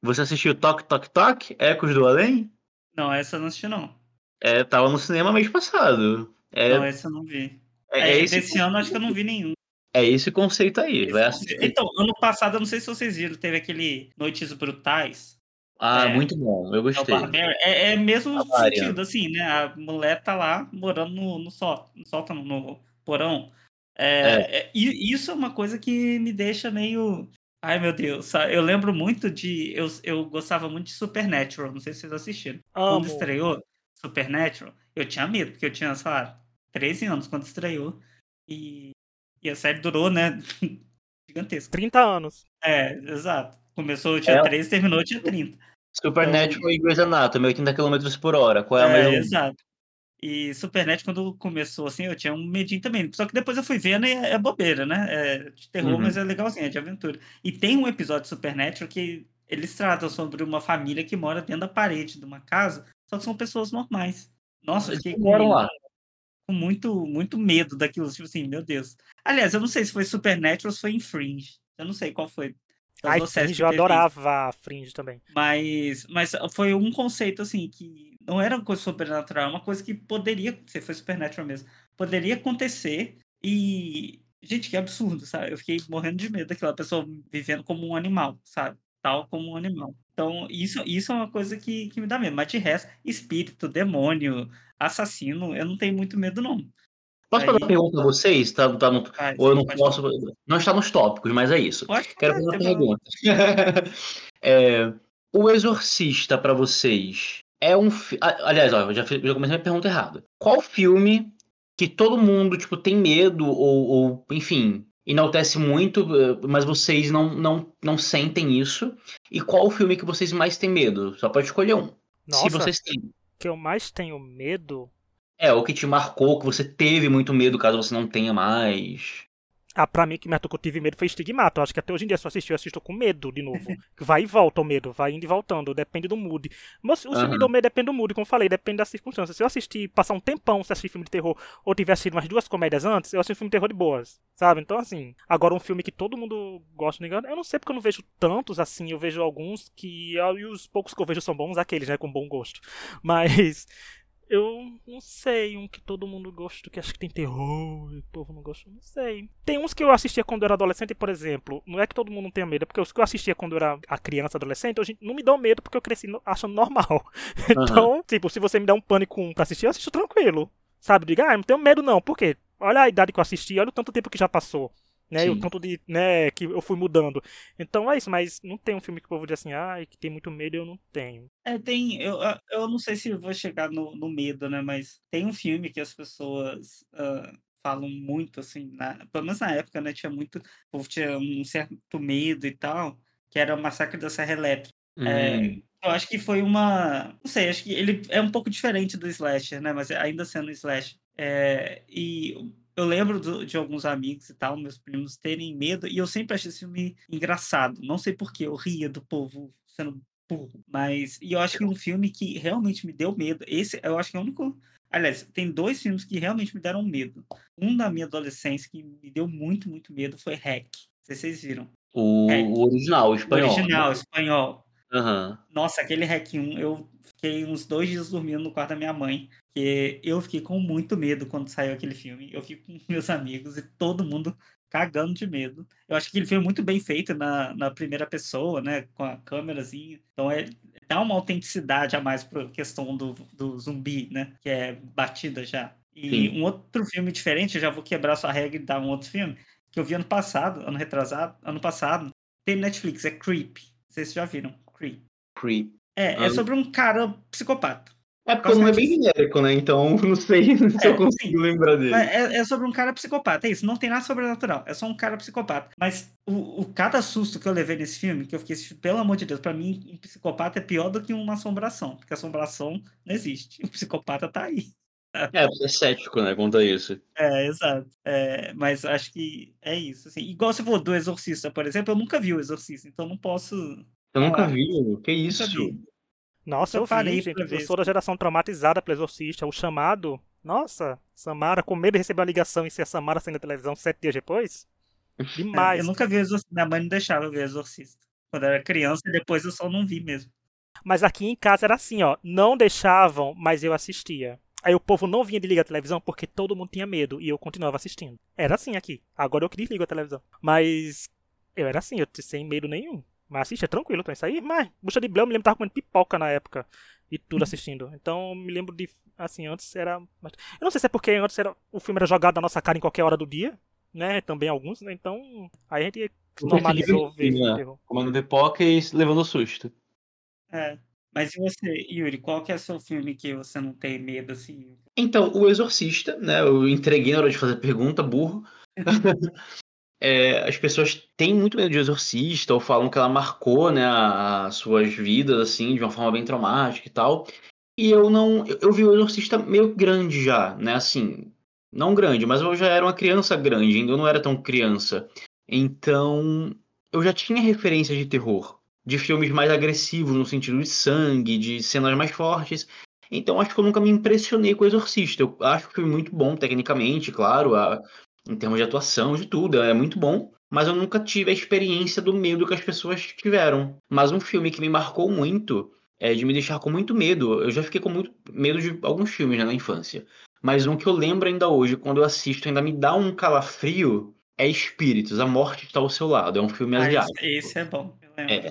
Você assistiu Toque Toque Toque Ecos do Além? Não, essa eu não assisti não. É, tava no cinema mês passado. É... Não, esse eu não vi. É, é, é esse desse ano acho que eu não vi nenhum. É esse conceito aí. Vai Então, ano passado, eu não sei se vocês viram, teve aquele Noites Brutais. Ah, é, muito bom, eu é gostei. É, é mesmo a sentido, assim, né? A mulher tá lá morando no, no, só, no sótano, no porão. É, é. é isso é uma coisa que me deixa meio. Ai, meu Deus. Eu lembro muito de. Eu, eu gostava muito de Supernatural. Não sei se vocês assistiram. Amo. Quando estreou Supernatural, eu tinha medo, porque eu tinha, sei lá, 13 anos quando estreou. E, e a série durou, né? *laughs* Gigantesca. 30 anos. É, exato. Começou, tinha é. 13, terminou, tinha 30. Supernatural então, e Grey's Anatomy, 80 km por hora. Qual é a é, mais Exato. E Supernatural, quando começou assim, eu tinha um medinho também. Só que depois eu fui vendo e é, é bobeira, né? É de terror, uhum. mas é legalzinho, é de aventura. E tem um episódio de Supernatural que eles tratam sobre uma família que mora dentro da parede de uma casa, só que são pessoas normais. Nossa, fiquei com, lá. Com muito, muito medo daquilo. Tipo assim, meu Deus. Aliás, eu não sei se foi Supernatural ou se foi Infringe. Eu não sei qual foi. Ai, Fringe, eu adorava Fringe também. Mas, mas foi um conceito, assim, que não era uma coisa sobrenatural, uma coisa que poderia acontecer, foi Supernatural mesmo. Poderia acontecer e. Gente, que absurdo, sabe? Eu fiquei morrendo de medo daquela pessoa vivendo como um animal, sabe? Tal como um animal. Então, isso, isso é uma coisa que, que me dá medo. Mas de resto, espírito, demônio, assassino, eu não tenho muito medo, não. Posso fazer uma pergunta a vocês? Tá, tá no, ah, ou eu não posso. Não está nos tópicos, mas é isso. Pode Quero fazer uma pergunta. *laughs* é, o Exorcista, para vocês, é um. Aliás, ó, eu já, já comecei a pergunta errada. Qual filme que todo mundo tipo, tem medo ou, ou, enfim, enaltece muito, eh, mas vocês não, não, não sentem isso? E qual o filme que vocês mais têm medo? Só pode escolher um. Nossa, se vocês têm. que eu mais tenho medo é, o que te marcou, que você teve muito medo caso você não tenha mais. Ah, pra mim, que me que eu tive medo foi Estigmata. Eu acho que até hoje em dia, se eu assistir, eu assisto com medo de novo. *laughs* vai e volta o medo, vai indo e voltando, depende do mood. Mas o uhum. filme do medo depende do mood, como eu falei, depende das circunstâncias. Se eu assistir, passar um tempão se assistir filme de terror, ou tiver assistido umas duas comédias antes, eu assisto filme de terror de boas, sabe? Então, assim, agora um filme que todo mundo gosta, de engano, eu não sei porque eu não vejo tantos assim, eu vejo alguns que, e os poucos que eu vejo são bons, aqueles, né, com bom gosto. *laughs* Mas eu não sei, um que todo mundo gosta, que acho que tem terror e o povo não gosta, não sei. Tem uns que eu assistia quando eu era adolescente, por exemplo, não é que todo mundo tenha medo, porque os que eu assistia quando eu era a criança, adolescente, hoje não me dão medo porque eu cresci achando normal. *laughs* Uhum. Então, tipo, se você me der um pânico pra assistir, eu assisto tranquilo. Sabe? Diga, ah, não tenho medo não, por quê? Olha a idade que eu assisti, olha o tanto tempo que já passou né? E o tanto de, né, que eu fui mudando. Então é isso, mas não tem um filme que o povo diz assim, ah, que tem muito medo, eu não tenho. É, tem, eu, eu não sei se vou chegar no, no medo, né, mas tem um filme que as pessoas uh, falam muito, assim, na, pelo menos na época, né? Tinha muito. O povo tinha um certo medo e tal, que era o massacre da Serra Elétrica. Hum. É, eu acho que foi uma. Não sei, acho que ele é um pouco diferente do Slasher, né? Mas ainda sendo Slasher. É, e eu lembro do, de alguns amigos e tal, meus primos terem medo, e eu sempre achei esse filme engraçado. Não sei porquê, eu ria do povo sendo burro. Mas. E eu acho que um filme que realmente me deu medo. Esse eu acho que é o único. Aliás, tem dois filmes que realmente me deram medo. Um da minha adolescência que me deu muito, muito medo foi Hack. Não sei se vocês viram. O, o original, o O espanhol. original, espanhol. Aham. Nossa, aquele Hack 1, eu fiquei uns dois dias dormindo no quarto da minha mãe. Porque eu fiquei com muito medo quando saiu aquele filme. Eu fico com *laughs* meus amigos e todo mundo cagando de medo. Eu acho que ele foi muito bem feito na, na primeira pessoa, né? Com a câmerazinha. Então é, dá uma autenticidade a mais pra questão do, do zumbi, né? Que é batida já. E Sim. um outro filme diferente, eu já vou quebrar sua regra e dar um outro filme, que eu vi ano passado, ano retrasado, ano passado, tem no Netflix, é Creep. Vocês já viram. Creep. Creep. É, Ah. é sobre um cara psicopata. É porque o nome é bem genérico, né? Então *laughs* não sei *laughs* se É, eu consigo lembrar dele. É, é sobre um cara psicopata, é isso, não tem nada sobrenatural, é só um cara psicopata. Mas o, o cada susto que eu levei nesse filme, que eu fiquei pelo amor de Deus, pra mim, um psicopata é pior do que uma assombração, porque assombração não existe. *laughs* O psicopata tá aí. É, você é cético, né? Quanto a isso. É, exato. É, mas acho que é isso. Assim. Igual você falou do Exorcista, por exemplo, eu nunca vi o Exorcista, então não posso. Eu nunca Ah, vi, que isso? vi. Nossa, Eu eu, parei vi, gente. Eu sou da geração traumatizada pelo Exorcista. O chamado. Nossa, Samara, com medo de receber uma ligação e ser a Samara saindo da televisão sete dias depois. *laughs* Demais. eu nunca vi o Exorcista. Minha mãe não deixava eu ver o Exorcista. Quando eu era criança, e depois eu só não vi mesmo. Mas aqui em casa era assim, ó. Não deixavam, mas eu assistia. Aí o povo não vinha de ligar a televisão porque todo mundo tinha medo e eu continuava assistindo. Era assim aqui. Agora eu que desligo a televisão. Mas eu era assim, eu sem medo nenhum. Mas assistia tranquilo, então isso aí. Mas, bucha de Blair, eu me lembro que tava comendo pipoca na época. E tudo *laughs* assistindo. Então me lembro de. Assim, antes era. mas- Eu não sei se é porque antes era, o filme era jogado na nossa cara em qualquer hora do dia. Né? Também alguns, né? Então. Aí a gente normalizou ver né? Comendo pipoca e levando susto. É. Mas e você, Yuri, qual que é o seu filme que você não tem medo, assim? Então, o Exorcista, né? Eu entreguei na hora de fazer pergunta, burro. *laughs* É, as pessoas têm muito medo de Exorcista, ou falam que ela marcou, né, as suas vidas, assim, de uma forma bem traumática e tal. E eu não. Eu, eu vi o Exorcista meio grande já, né? Assim, não grande, mas eu já era uma criança grande, ainda eu não era tão criança. Então, eu já tinha referências de terror, de filmes mais agressivos no sentido de sangue, de cenas mais fortes. Então, acho que eu nunca me impressionei com o Exorcista. Eu acho que foi muito bom tecnicamente, claro, a- em termos de atuação, de tudo, é muito bom. Mas eu nunca tive a experiência do medo que as pessoas tiveram. Mas um filme que me marcou muito, é, de me deixar com muito medo. Eu já fiquei com muito medo de alguns filmes né, na infância. Mas um que eu lembro ainda hoje, quando eu assisto, ainda me dá um calafrio, é Espíritos, A Morte Está ao Seu Lado. É um filme Ah, esse, asiático. esse é bom. É.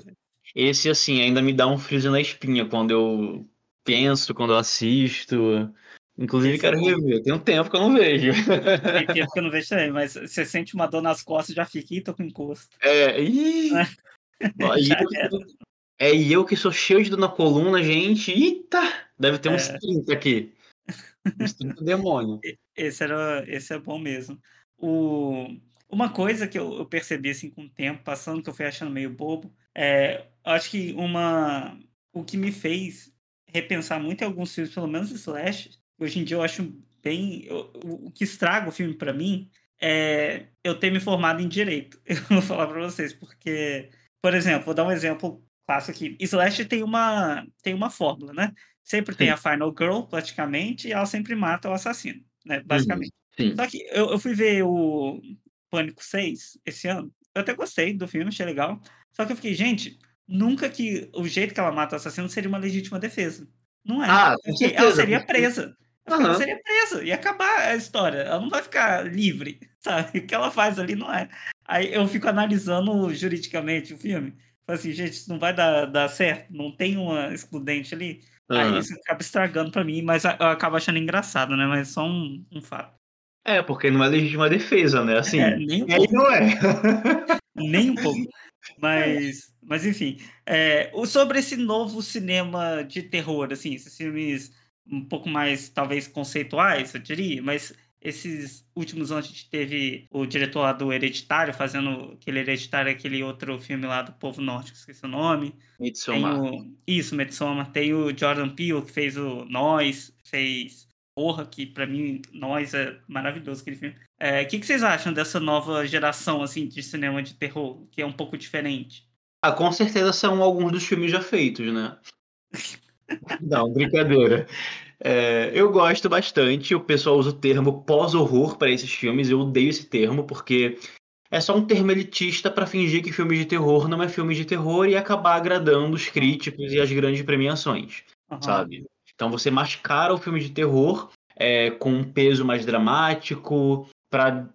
Esse, assim, ainda me dá um friozinho na espinha quando eu penso, quando eu assisto. Inclusive, é quero bom. rever. Tem um tempo que eu não vejo. Tem *laughs* tempo que eu não vejo também, mas você sente uma dor nas costas já fica, ih, tô com encosto. É, ih, *laughs* e é, e eu que sou cheio de dor na coluna, gente. Eita! Deve ter uns É. 30 aqui. Uns 30 *laughs* demônio. Esse, era, esse é bom mesmo. O, uma coisa que eu, eu percebi assim com o tempo passando, que eu fui achando meio bobo, é, acho que uma o que me fez repensar muito em alguns filmes, pelo menos slash, hoje em dia eu acho bem. eu- o, que estraga o filme pra mim é eu ter me formado em direito. *laughs* Eu vou falar pra vocês, porque, por exemplo, vou dar um exemplo clássico aqui. Slash tem uma, tem uma fórmula, né? Sempre tem Sim. a Final Girl, praticamente, e ela sempre mata o assassino, né? Basicamente. Sim. Só que eu, eu fui ver o Pânico 6 esse ano. Eu até gostei do filme, achei legal. Só que eu fiquei, gente, nunca que o jeito que ela mata o assassino seria uma legítima defesa. Não é. Ah, Porque ela seria presa. Ela Aham. seria presa. Ia acabar a história. Ela não vai ficar livre, *laughs* sabe? O que ela faz ali não é. Aí eu fico analisando juridicamente o filme. Falo assim, gente, isso não vai dar, dar certo. Não tem uma excludente ali. Aí Aham. isso acaba estragando pra mim, mas eu acabo achando engraçado, né? Mas só um, um fato. É, porque não é legítima defesa, né? Assim, É, nem um e aí pouco. não é. *laughs* Nem um pouco. Mas, mas enfim. É, sobre esse novo cinema de terror, assim, esses filmes um pouco mais, talvez, conceituais, eu diria, mas esses últimos anos a gente teve o diretor lá do Hereditário fazendo aquele Hereditário, aquele outro filme lá do Povo Norte, que esqueci o nome. Midsommar. O... Isso, Midsommar. Tem o Jordan Peele, que fez o Nós, fez Porra, que pra mim, Nós é maravilhoso aquele filme. É, o é, que, que vocês acham dessa nova geração, assim, de cinema de terror, que é um pouco diferente? Ah, com certeza são alguns dos filmes já feitos, né? *laughs* Não, brincadeira. É, eu gosto bastante. O pessoal usa o termo pós-horror para esses filmes. Eu odeio esse termo porque é só um termo elitista para fingir que filme de terror não é filme de terror e acabar agradando os críticos e as grandes premiações, uhum. sabe? Então você mascara o filme de terror é, com um peso mais dramático para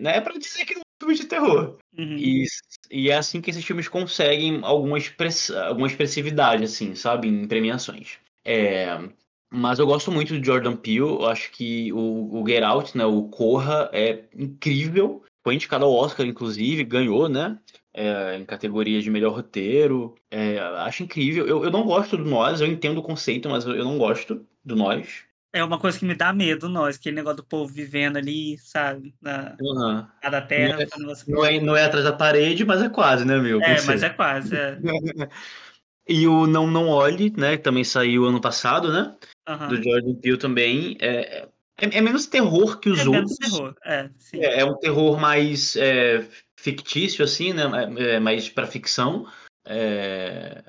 né, para dizer que é um filme de terror. Uhum. E, e é assim que esses filmes conseguem alguma, express, alguma expressividade, assim, sabe, em premiações. É, mas eu gosto muito do Jordan Peele. Eu acho que o, o Get Out, né, o Corra, é incrível. Foi indicado ao Oscar, inclusive, ganhou, né? É, em categoria de melhor roteiro. É, acho incrível. Eu, eu não gosto do Nós, eu entendo o conceito, mas eu não gosto do Nós. É uma coisa que me dá medo, nós, aquele negócio do povo vivendo ali, sabe? Na, uhum. na terra. Não é, não é, não, é, atrás da parede, mas é quase, né, meu? É, mas é quase. É. *laughs* e o Não Não Olhe, né? Que também saiu ano passado, né? uhum. do Jordan Peele também. É, é, é, menos terror que os é outros. Menos terror, é, sim. É, é um terror mais é, fictício, assim, né? Mais para ficção. É,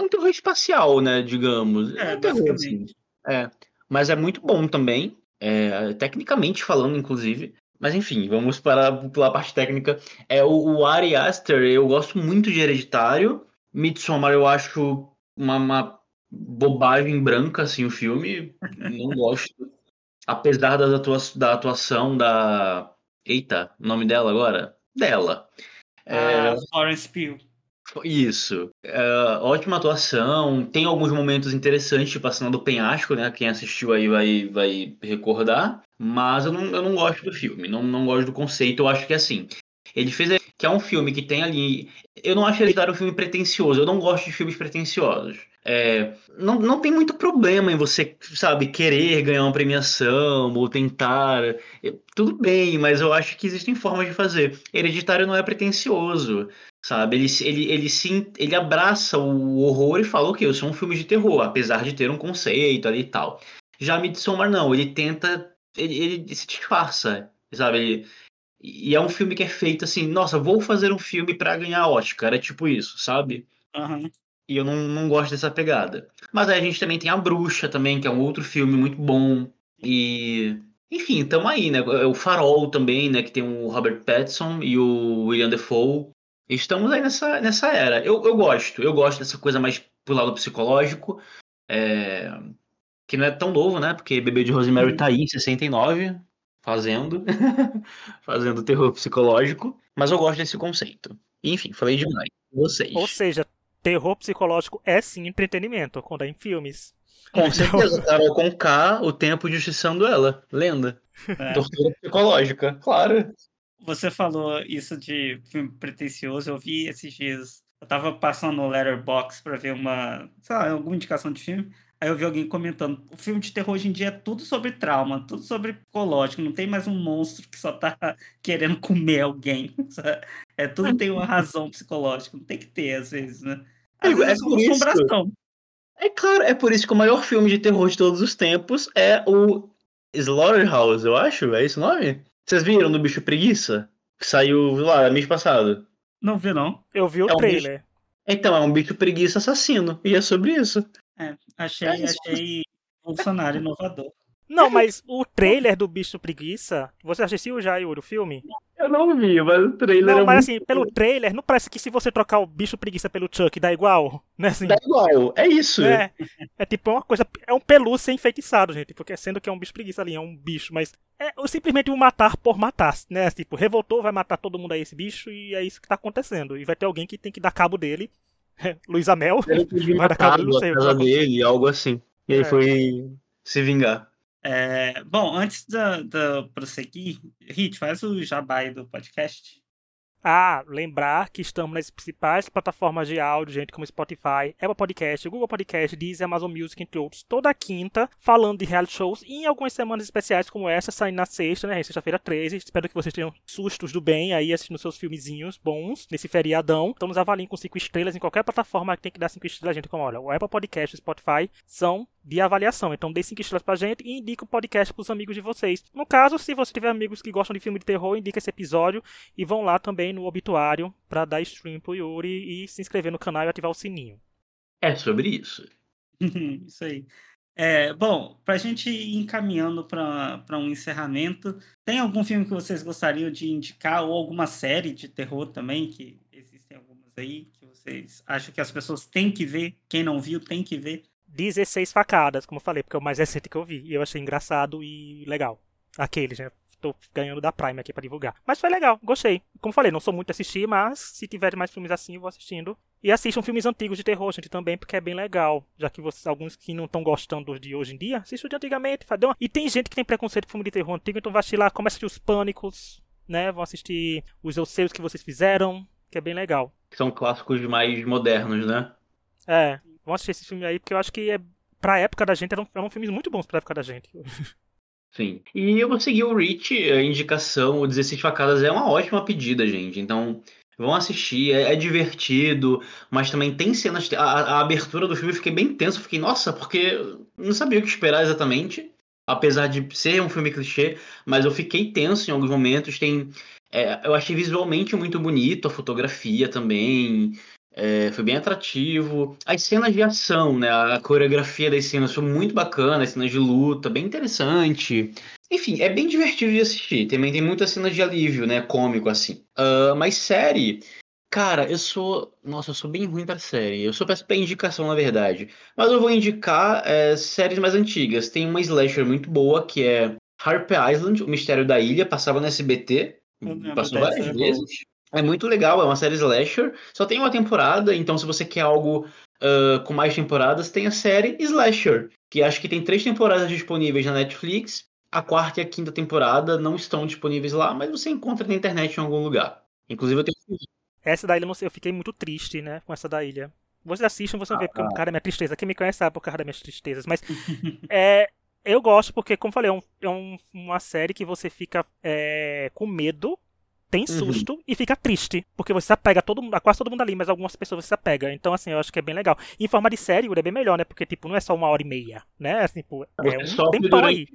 um terror espacial, né? Digamos. É, é um terror, assim. É. Mas é muito bom também. É, tecnicamente falando, inclusive. Mas enfim, vamos para, a parte técnica. É o, o Ari Aster, eu gosto muito de Hereditário. Midsommar eu acho uma, uma bobagem branca, assim, o filme. Não gosto. *laughs* Apesar das atua da atuação da. Eita, o nome dela agora? Dela. É... Uh, Florence Pugh. Isso. É, ótima atuação. Tem alguns momentos interessantes, tipo a cena do penhasco, né? Quem assistiu aí vai, vai recordar. Mas eu não, eu não gosto do filme, não, não gosto do conceito. Eu acho que assim. Ele fez que é um filme que tem ali. Eu não acho dar um filme pretencioso. Eu não gosto de filmes pretenciosos. É, não, não tem muito problema em você, sabe, querer ganhar uma premiação ou tentar. Tudo bem, mas eu acho que existem formas de fazer. Hereditário não é pretencioso, sabe? Ele, ele, ele, sim, ele abraça o horror e fala, ok, eu sou um filme de terror, apesar de ter um conceito ali e tal. Já Midsommar não, ele tenta. Ele, ele se disfarça, sabe? Ele, e é um filme que é feito assim, nossa, vou fazer um filme para ganhar Oscar, é tipo isso, sabe? Uhum. E eu não, não gosto dessa pegada. Mas aí a gente também tem A Bruxa também, que é um outro filme muito bom. E. Enfim, tamo aí, né? O Farol também, né? Que tem o Robert Pattinson e o William Defoe. Estamos aí nessa, nessa era. Eu, eu gosto. Eu gosto dessa coisa mais pro lado psicológico. É... Que não é tão novo, né? Porque Bebê de Rosemary tá aí em 69, fazendo. *laughs* fazendo terror psicológico. Mas eu gosto desse conceito. Enfim, falei demais. Vocês. Ou seja, terror psicológico é sim entretenimento, quando é em filmes. Com então... certeza, Carol com K, o tempo justiçando ela. Lenda. É. Tortura psicológica, claro. Você falou isso de filme pretencioso, eu vi esses dias. Eu tava passando no Letterboxd pra ver uma, sei lá, alguma indicação de filme. Aí eu vi alguém comentando: o filme de terror hoje em dia é tudo sobre trauma, tudo sobre psicológico. Não tem mais um monstro que só tá *laughs* querendo comer alguém. *laughs* É tudo tem uma razão psicológica. Não tem que ter, às vezes, né? É, é por isso. É claro, é por isso que o maior filme de terror de todos os tempos é o Slaughterhouse, eu acho. É esse o nome? Vocês viram do Bicho Preguiça? Que saiu lá mês passado. Não vi, não. Eu vi o é trailer. Um bicho... Então, é um bicho preguiça assassino. E é sobre isso. É, achei, é achei Bolsonaro inovador. Não, mas o trailer do Bicho Preguiça, você assistiu já, Yuri, o filme? Eu não vi, mas o trailer não, é mas assim, pelo trailer, não parece que se você trocar o Bicho Preguiça pelo Chuck, dá igual, né? Assim, dá igual, é isso. É, é tipo uma coisa, é um pelúcia enfeitiçado, gente, porque sendo que é um bicho preguiça ali, é um bicho, mas é simplesmente um matar por matar, né? Tipo, revoltou, vai matar todo mundo aí esse bicho e é isso que tá acontecendo. E vai ter alguém que tem que dar cabo dele, *laughs* Luiz Amel, vai dar cabo dele, não sei. Dele, algo assim. E aí é. foi se vingar. É, bom, antes de prosseguir, Hit, faz o jabai do podcast. Ah, lembrar que estamos nas principais plataformas de áudio, gente, como Spotify, Apple Podcast, Google Podcast, Deezer, Amazon Music, entre outros, toda quinta, falando de reality shows e em algumas semanas especiais como essa, saindo na sexta, né, sexta-feira 13. Espero que vocês tenham sustos do bem aí, assistindo seus filmezinhos bons nesse feriadão. Nos avaliem com cinco estrelas em qualquer plataforma que tem que dar cinco estrelas, gente, como olha, o Apple Podcast o Spotify são de avaliação. Então dê cinco estrelas pra gente e indique o podcast pros amigos de vocês. No caso, se você tiver amigos que gostam de filme de terror, indique esse episódio e vão lá também no obituário para dar stream pro Yuri e se inscrever no canal e ativar o sininho. É sobre isso. *laughs* isso aí. É, bom, para a gente ir encaminhando para um encerramento, tem algum filme que vocês gostariam de indicar ou alguma série de terror também, que existem algumas aí, que vocês acham que as pessoas têm que ver? Quem não viu tem que ver? 16 facadas, como eu falei, porque é o mais recente que eu vi. E eu achei engraçado e legal. Aqueles, né? Tô ganhando da Prime aqui para divulgar. Mas foi legal, gostei. Como falei, não sou muito assistir, mas se tiver mais filmes assim, eu vou assistindo. E assistam filmes antigos de terror, gente, também, porque é bem legal. Já que vocês, alguns que não estão gostando de hoje em dia, assistam de antigamente. Uma... E tem gente que tem preconceito com filme de terror antigo, então vai assistir lá, começa a assistir os Pânicos, né? Vão assistir os Eu Sei Os Que Vocês Fizeram, que é bem legal. São clássicos mais modernos, né? É, vão assistir esse filme aí, porque eu acho que é, pra época da gente eram, eram filmes muito bons pra época da gente. Sim. E eu vou seguir o Rich, a indicação, o 16 facadas é uma ótima pedida, gente. Então, vão assistir, é, é divertido, mas também tem cenas. A, a, abertura do filme eu fiquei bem tenso, fiquei, nossa, porque não sabia o que esperar exatamente. Apesar de ser um filme clichê, mas eu fiquei tenso em alguns momentos. Tem. É, eu achei visualmente muito bonito a fotografia também. É, foi bem atrativo. As cenas de ação, né? A coreografia das cenas foi muito bacana, as cenas de luta, bem interessante. Enfim, é bem divertido de assistir. Também tem muitas cenas de alívio, né? Cômico, assim. Uh, mas série. Cara, eu sou. Nossa, eu sou bem ruim pra série. Eu sou péssimo pra indicação, na verdade. Mas eu vou indicar é, séries mais antigas. Tem uma slasher muito boa que é Harper Island, O Mistério da Ilha. Passava no SBT. Passou várias vezes. É muito legal, é uma série slasher. Só tem uma temporada, então se você quer algo uh, com mais temporadas, tem a série Slasher, que acho que tem três temporadas disponíveis na Netflix. A quarta e a quinta temporada não estão disponíveis lá, mas você encontra na internet em algum lugar. Inclusive eu tenho. Essa da ilha, eu fiquei muito triste, né, com essa da ilha. Vocês assistem, você ah, vê, porque ah. cara é minha tristeza. Quem me conhece sabe por causa das minhas tristezas. Mas *laughs* é, eu gosto porque, como falei, é, um, é um, uma série que você fica é, com medo tem uhum. susto uhum. e fica triste. Porque você se apega a, todo, a quase todo mundo ali, mas algumas pessoas você se apega. Então, assim, eu acho que é bem legal. E em forma de série, é bem melhor, né? Porque, tipo, não é só uma hora e meia, né? Assim, tipo, é um tempão durante, aí.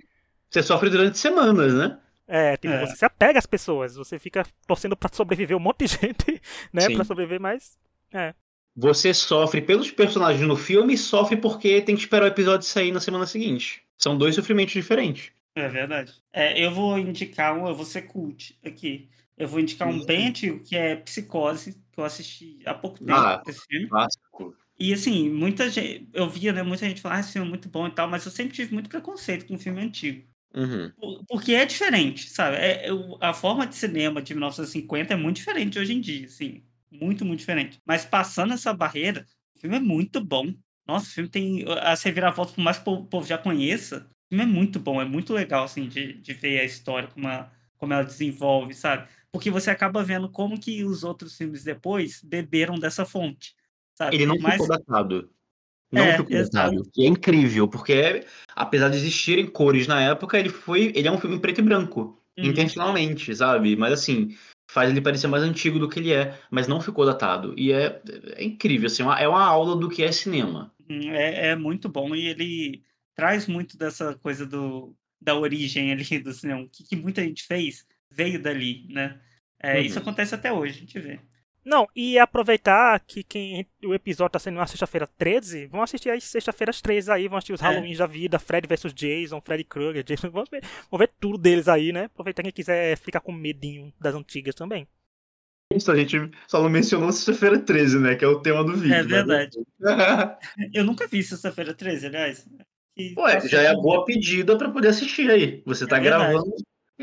Você sofre durante semanas, né? É, tipo, é. você se apega às pessoas. Você fica torcendo pra sobreviver um monte de *laughs* gente, né? Sim. Pra sobreviver, mas. É. Você sofre pelos personagens no filme e sofre porque tem que esperar o episódio sair na semana seguinte. São dois sofrimentos diferentes. É verdade. É, eu vou indicar um, eu vou ser cult aqui. Eu vou indicar um bem antigo, que é Psicose, que eu assisti há pouco tempo ah, esse filme. Clássico. E assim, muita gente. Eu via, né? Muita gente falar, ah, esse filme é muito bom e tal, mas eu sempre tive muito preconceito com filme antigo. Uhum. Porque é diferente, sabe? É, a forma de cinema de 1950 é muito diferente hoje em dia, assim. Muito, muito diferente. Mas passando essa barreira, o filme é muito bom. Nossa, o filme tem as reviravoltas, por mais que o povo já conheça, o filme é muito bom, é muito legal, assim, de, de ver a história, como, a, como ela desenvolve, sabe? Porque você acaba vendo como que os outros filmes depois beberam dessa fonte. Sabe? Ele não Mas... ficou datado. Não é, ficou datado. E é incrível, porque apesar de existirem cores na época, ele foi. Ele é um filme preto e branco. Uhum. Intencionalmente, sabe? Mas assim, faz ele parecer mais antigo do que ele é, mas não ficou datado. E é, é incrível, assim, é uma aula do que é cinema. Uhum, é, é muito bom e ele traz muito dessa coisa do, da origem ali do cinema. O que, que muita gente fez veio dali, né? É, uhum. Isso acontece até hoje, a gente vê. Não, e aproveitar que quem o episódio tá sendo na sexta-feira 13, vão assistir as sexta-feiras 13 aí, vão assistir os é. Halloween da vida, Fred vs Jason, Freddy Krueger, Jason, vamos ver, vamos ver tudo deles aí, né? Aproveitar quem quiser ficar com medinho das antigas também. Isso, a gente só não mencionou sexta-feira 13, né? Que é o tema do vídeo. É verdade. Né? Eu nunca vi sexta-feira 13, aliás. Pô, já é a boa pedida para poder assistir aí. Você tá é gravando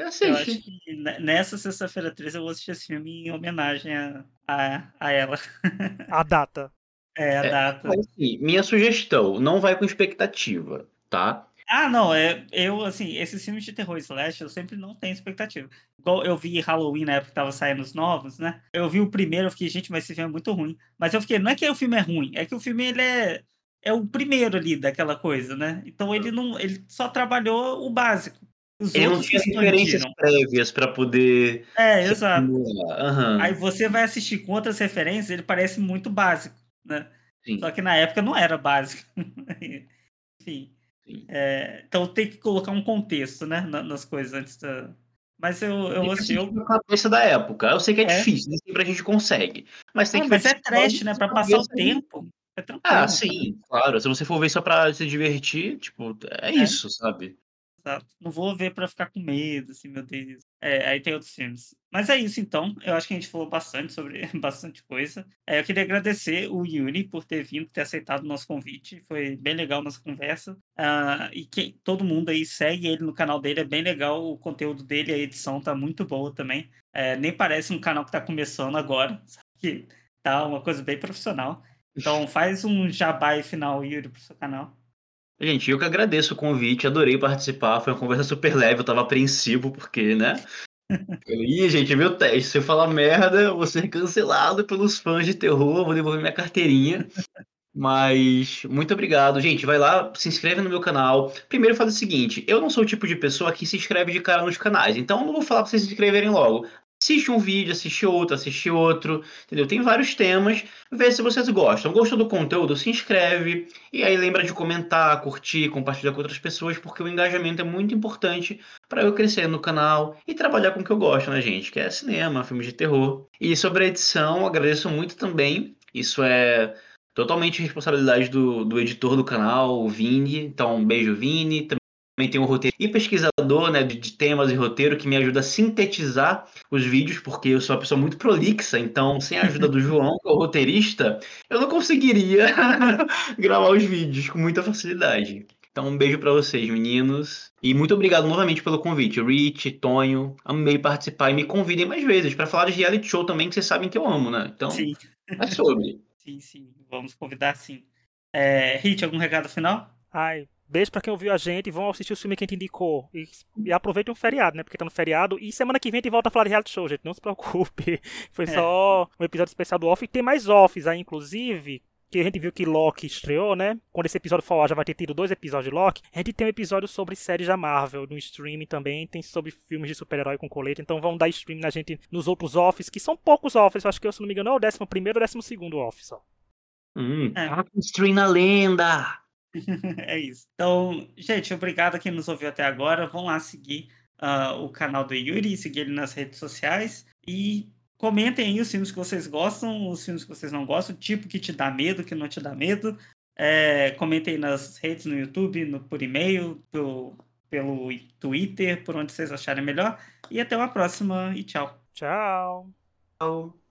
acho que nessa sexta-feira 13 eu vou assistir esse filme em homenagem a, a, a ela. *laughs* A data. É, a é, data. Assim, minha sugestão, não vai com expectativa, tá? Ah, não, é, eu, assim, esses filmes de terror slash, eu sempre não tenho expectativa. Igual eu vi Halloween na época que tava saindo os novos, né? Eu vi o primeiro, eu fiquei, gente, mas esse filme é muito ruim. Mas eu fiquei, não é que o filme é ruim, é que o filme, ele é, é o primeiro ali daquela coisa, né? Então ele não, ele só trabalhou o básico. Os ele não tinha referências prévias para poder. É, exato. Uhum. Aí você vai assistir com outras referências, ele parece muito básico, né? Sim. Só que na época não era básico. *laughs* Enfim. É, então tem que colocar um contexto, né, nas coisas antes da. Mas eu, eu assisti. Eu... A cabeça da época. Eu sei que é, é. difícil, nem sempre a gente consegue. Mas tem ah, que Mas é trash, né? Pra passar o tempo. É ah, sim, claro. Se você for ver só pra se divertir, tipo, é, é. isso, sabe? Exato. Não vou ver para ficar com medo, assim, meu Deus. É, aí tem outros filmes. Mas é isso, então. Eu acho que a gente falou bastante sobre *laughs* bastante coisa. É, eu queria agradecer o Yuri por ter vindo, ter aceitado o nosso convite. Foi bem legal nossa conversa. Uh, e que todo mundo aí segue ele no canal dele, é bem legal o conteúdo dele, a edição tá muito boa também. É, nem parece um canal que tá começando agora, *laughs* sabe? que tá uma coisa bem profissional. Então faz um jabá final, Yuri, pro seu canal. Gente, eu que agradeço o convite, adorei participar. Foi uma conversa super leve, eu tava apreensivo, porque, né? *laughs* Ih, gente, meu teste. Se eu falar merda, eu vou ser cancelado pelos fãs de terror, vou devolver minha carteirinha. Mas muito obrigado, gente. Vai lá, se inscreve no meu canal. Primeiro faz o seguinte: eu não sou o tipo de pessoa que se inscreve de cara nos canais, então eu não vou falar pra vocês se inscreverem logo. Assiste um vídeo, assiste outro, assiste outro, entendeu? Tem vários temas, vê se vocês gostam. Gostou do conteúdo? Se inscreve e aí lembra de comentar, curtir, compartilhar com outras pessoas, porque o engajamento é muito importante para eu crescer no canal e trabalhar com o que eu gosto, né, gente? Que é cinema, filmes de terror. E sobre a edição, agradeço muito também. Isso é totalmente responsabilidade do, do editor do canal, o Vini. Então, um beijo, Vini também tem um roteiro e pesquisador né, de, de, temas e roteiro que me ajuda a sintetizar os vídeos, porque eu sou uma pessoa muito prolixa, então sem a ajuda do João, que é o roteirista, eu não conseguiria *laughs* gravar os vídeos com muita facilidade. Então, um beijo para vocês, meninos. E muito obrigado novamente pelo convite. Rich, Tonho, amei participar e me convidem mais vezes para falar de reality show também, que vocês sabem que eu amo, né? Então, sim. é sobre. *laughs* Sim, sim. Vamos convidar sim. É, Rich, algum recado final? Ai, Beijo pra quem ouviu a gente, vão assistir o filme que a gente indicou. E, e aproveitem o feriado, né? Porque tá no feriado. E semana que vem a gente volta a falar de reality show, gente. Não se preocupe. *laughs* Foi é. só um episódio especial do off. E tem mais offs aí, inclusive. Que a gente viu que Loki estreou, né? Quando esse episódio for já vai ter tido dois episódios de Loki. A gente tem um episódio sobre séries da Marvel no streaming também. Tem sobre filmes de super-herói com colete. Então vão dar stream na gente nos outros offs, que são poucos offs. Eu acho que eu, se não me engano, é o décimo primeiro ou décimo segundo off só. Hum, é. Stream na lenda! *laughs* é isso. Então, gente, obrigado a quem nos ouviu até agora. Vão lá seguir uh, o canal do Yuri, seguir ele nas redes sociais e comentem aí os filmes que vocês gostam, os filmes que vocês não gostam, o tipo que te dá medo, que não te dá medo. É, comentem nas redes, no YouTube, no, por e-mail, pelo, pelo Twitter, por onde vocês acharem melhor. E até uma próxima e tchau. Tchau. Tchau.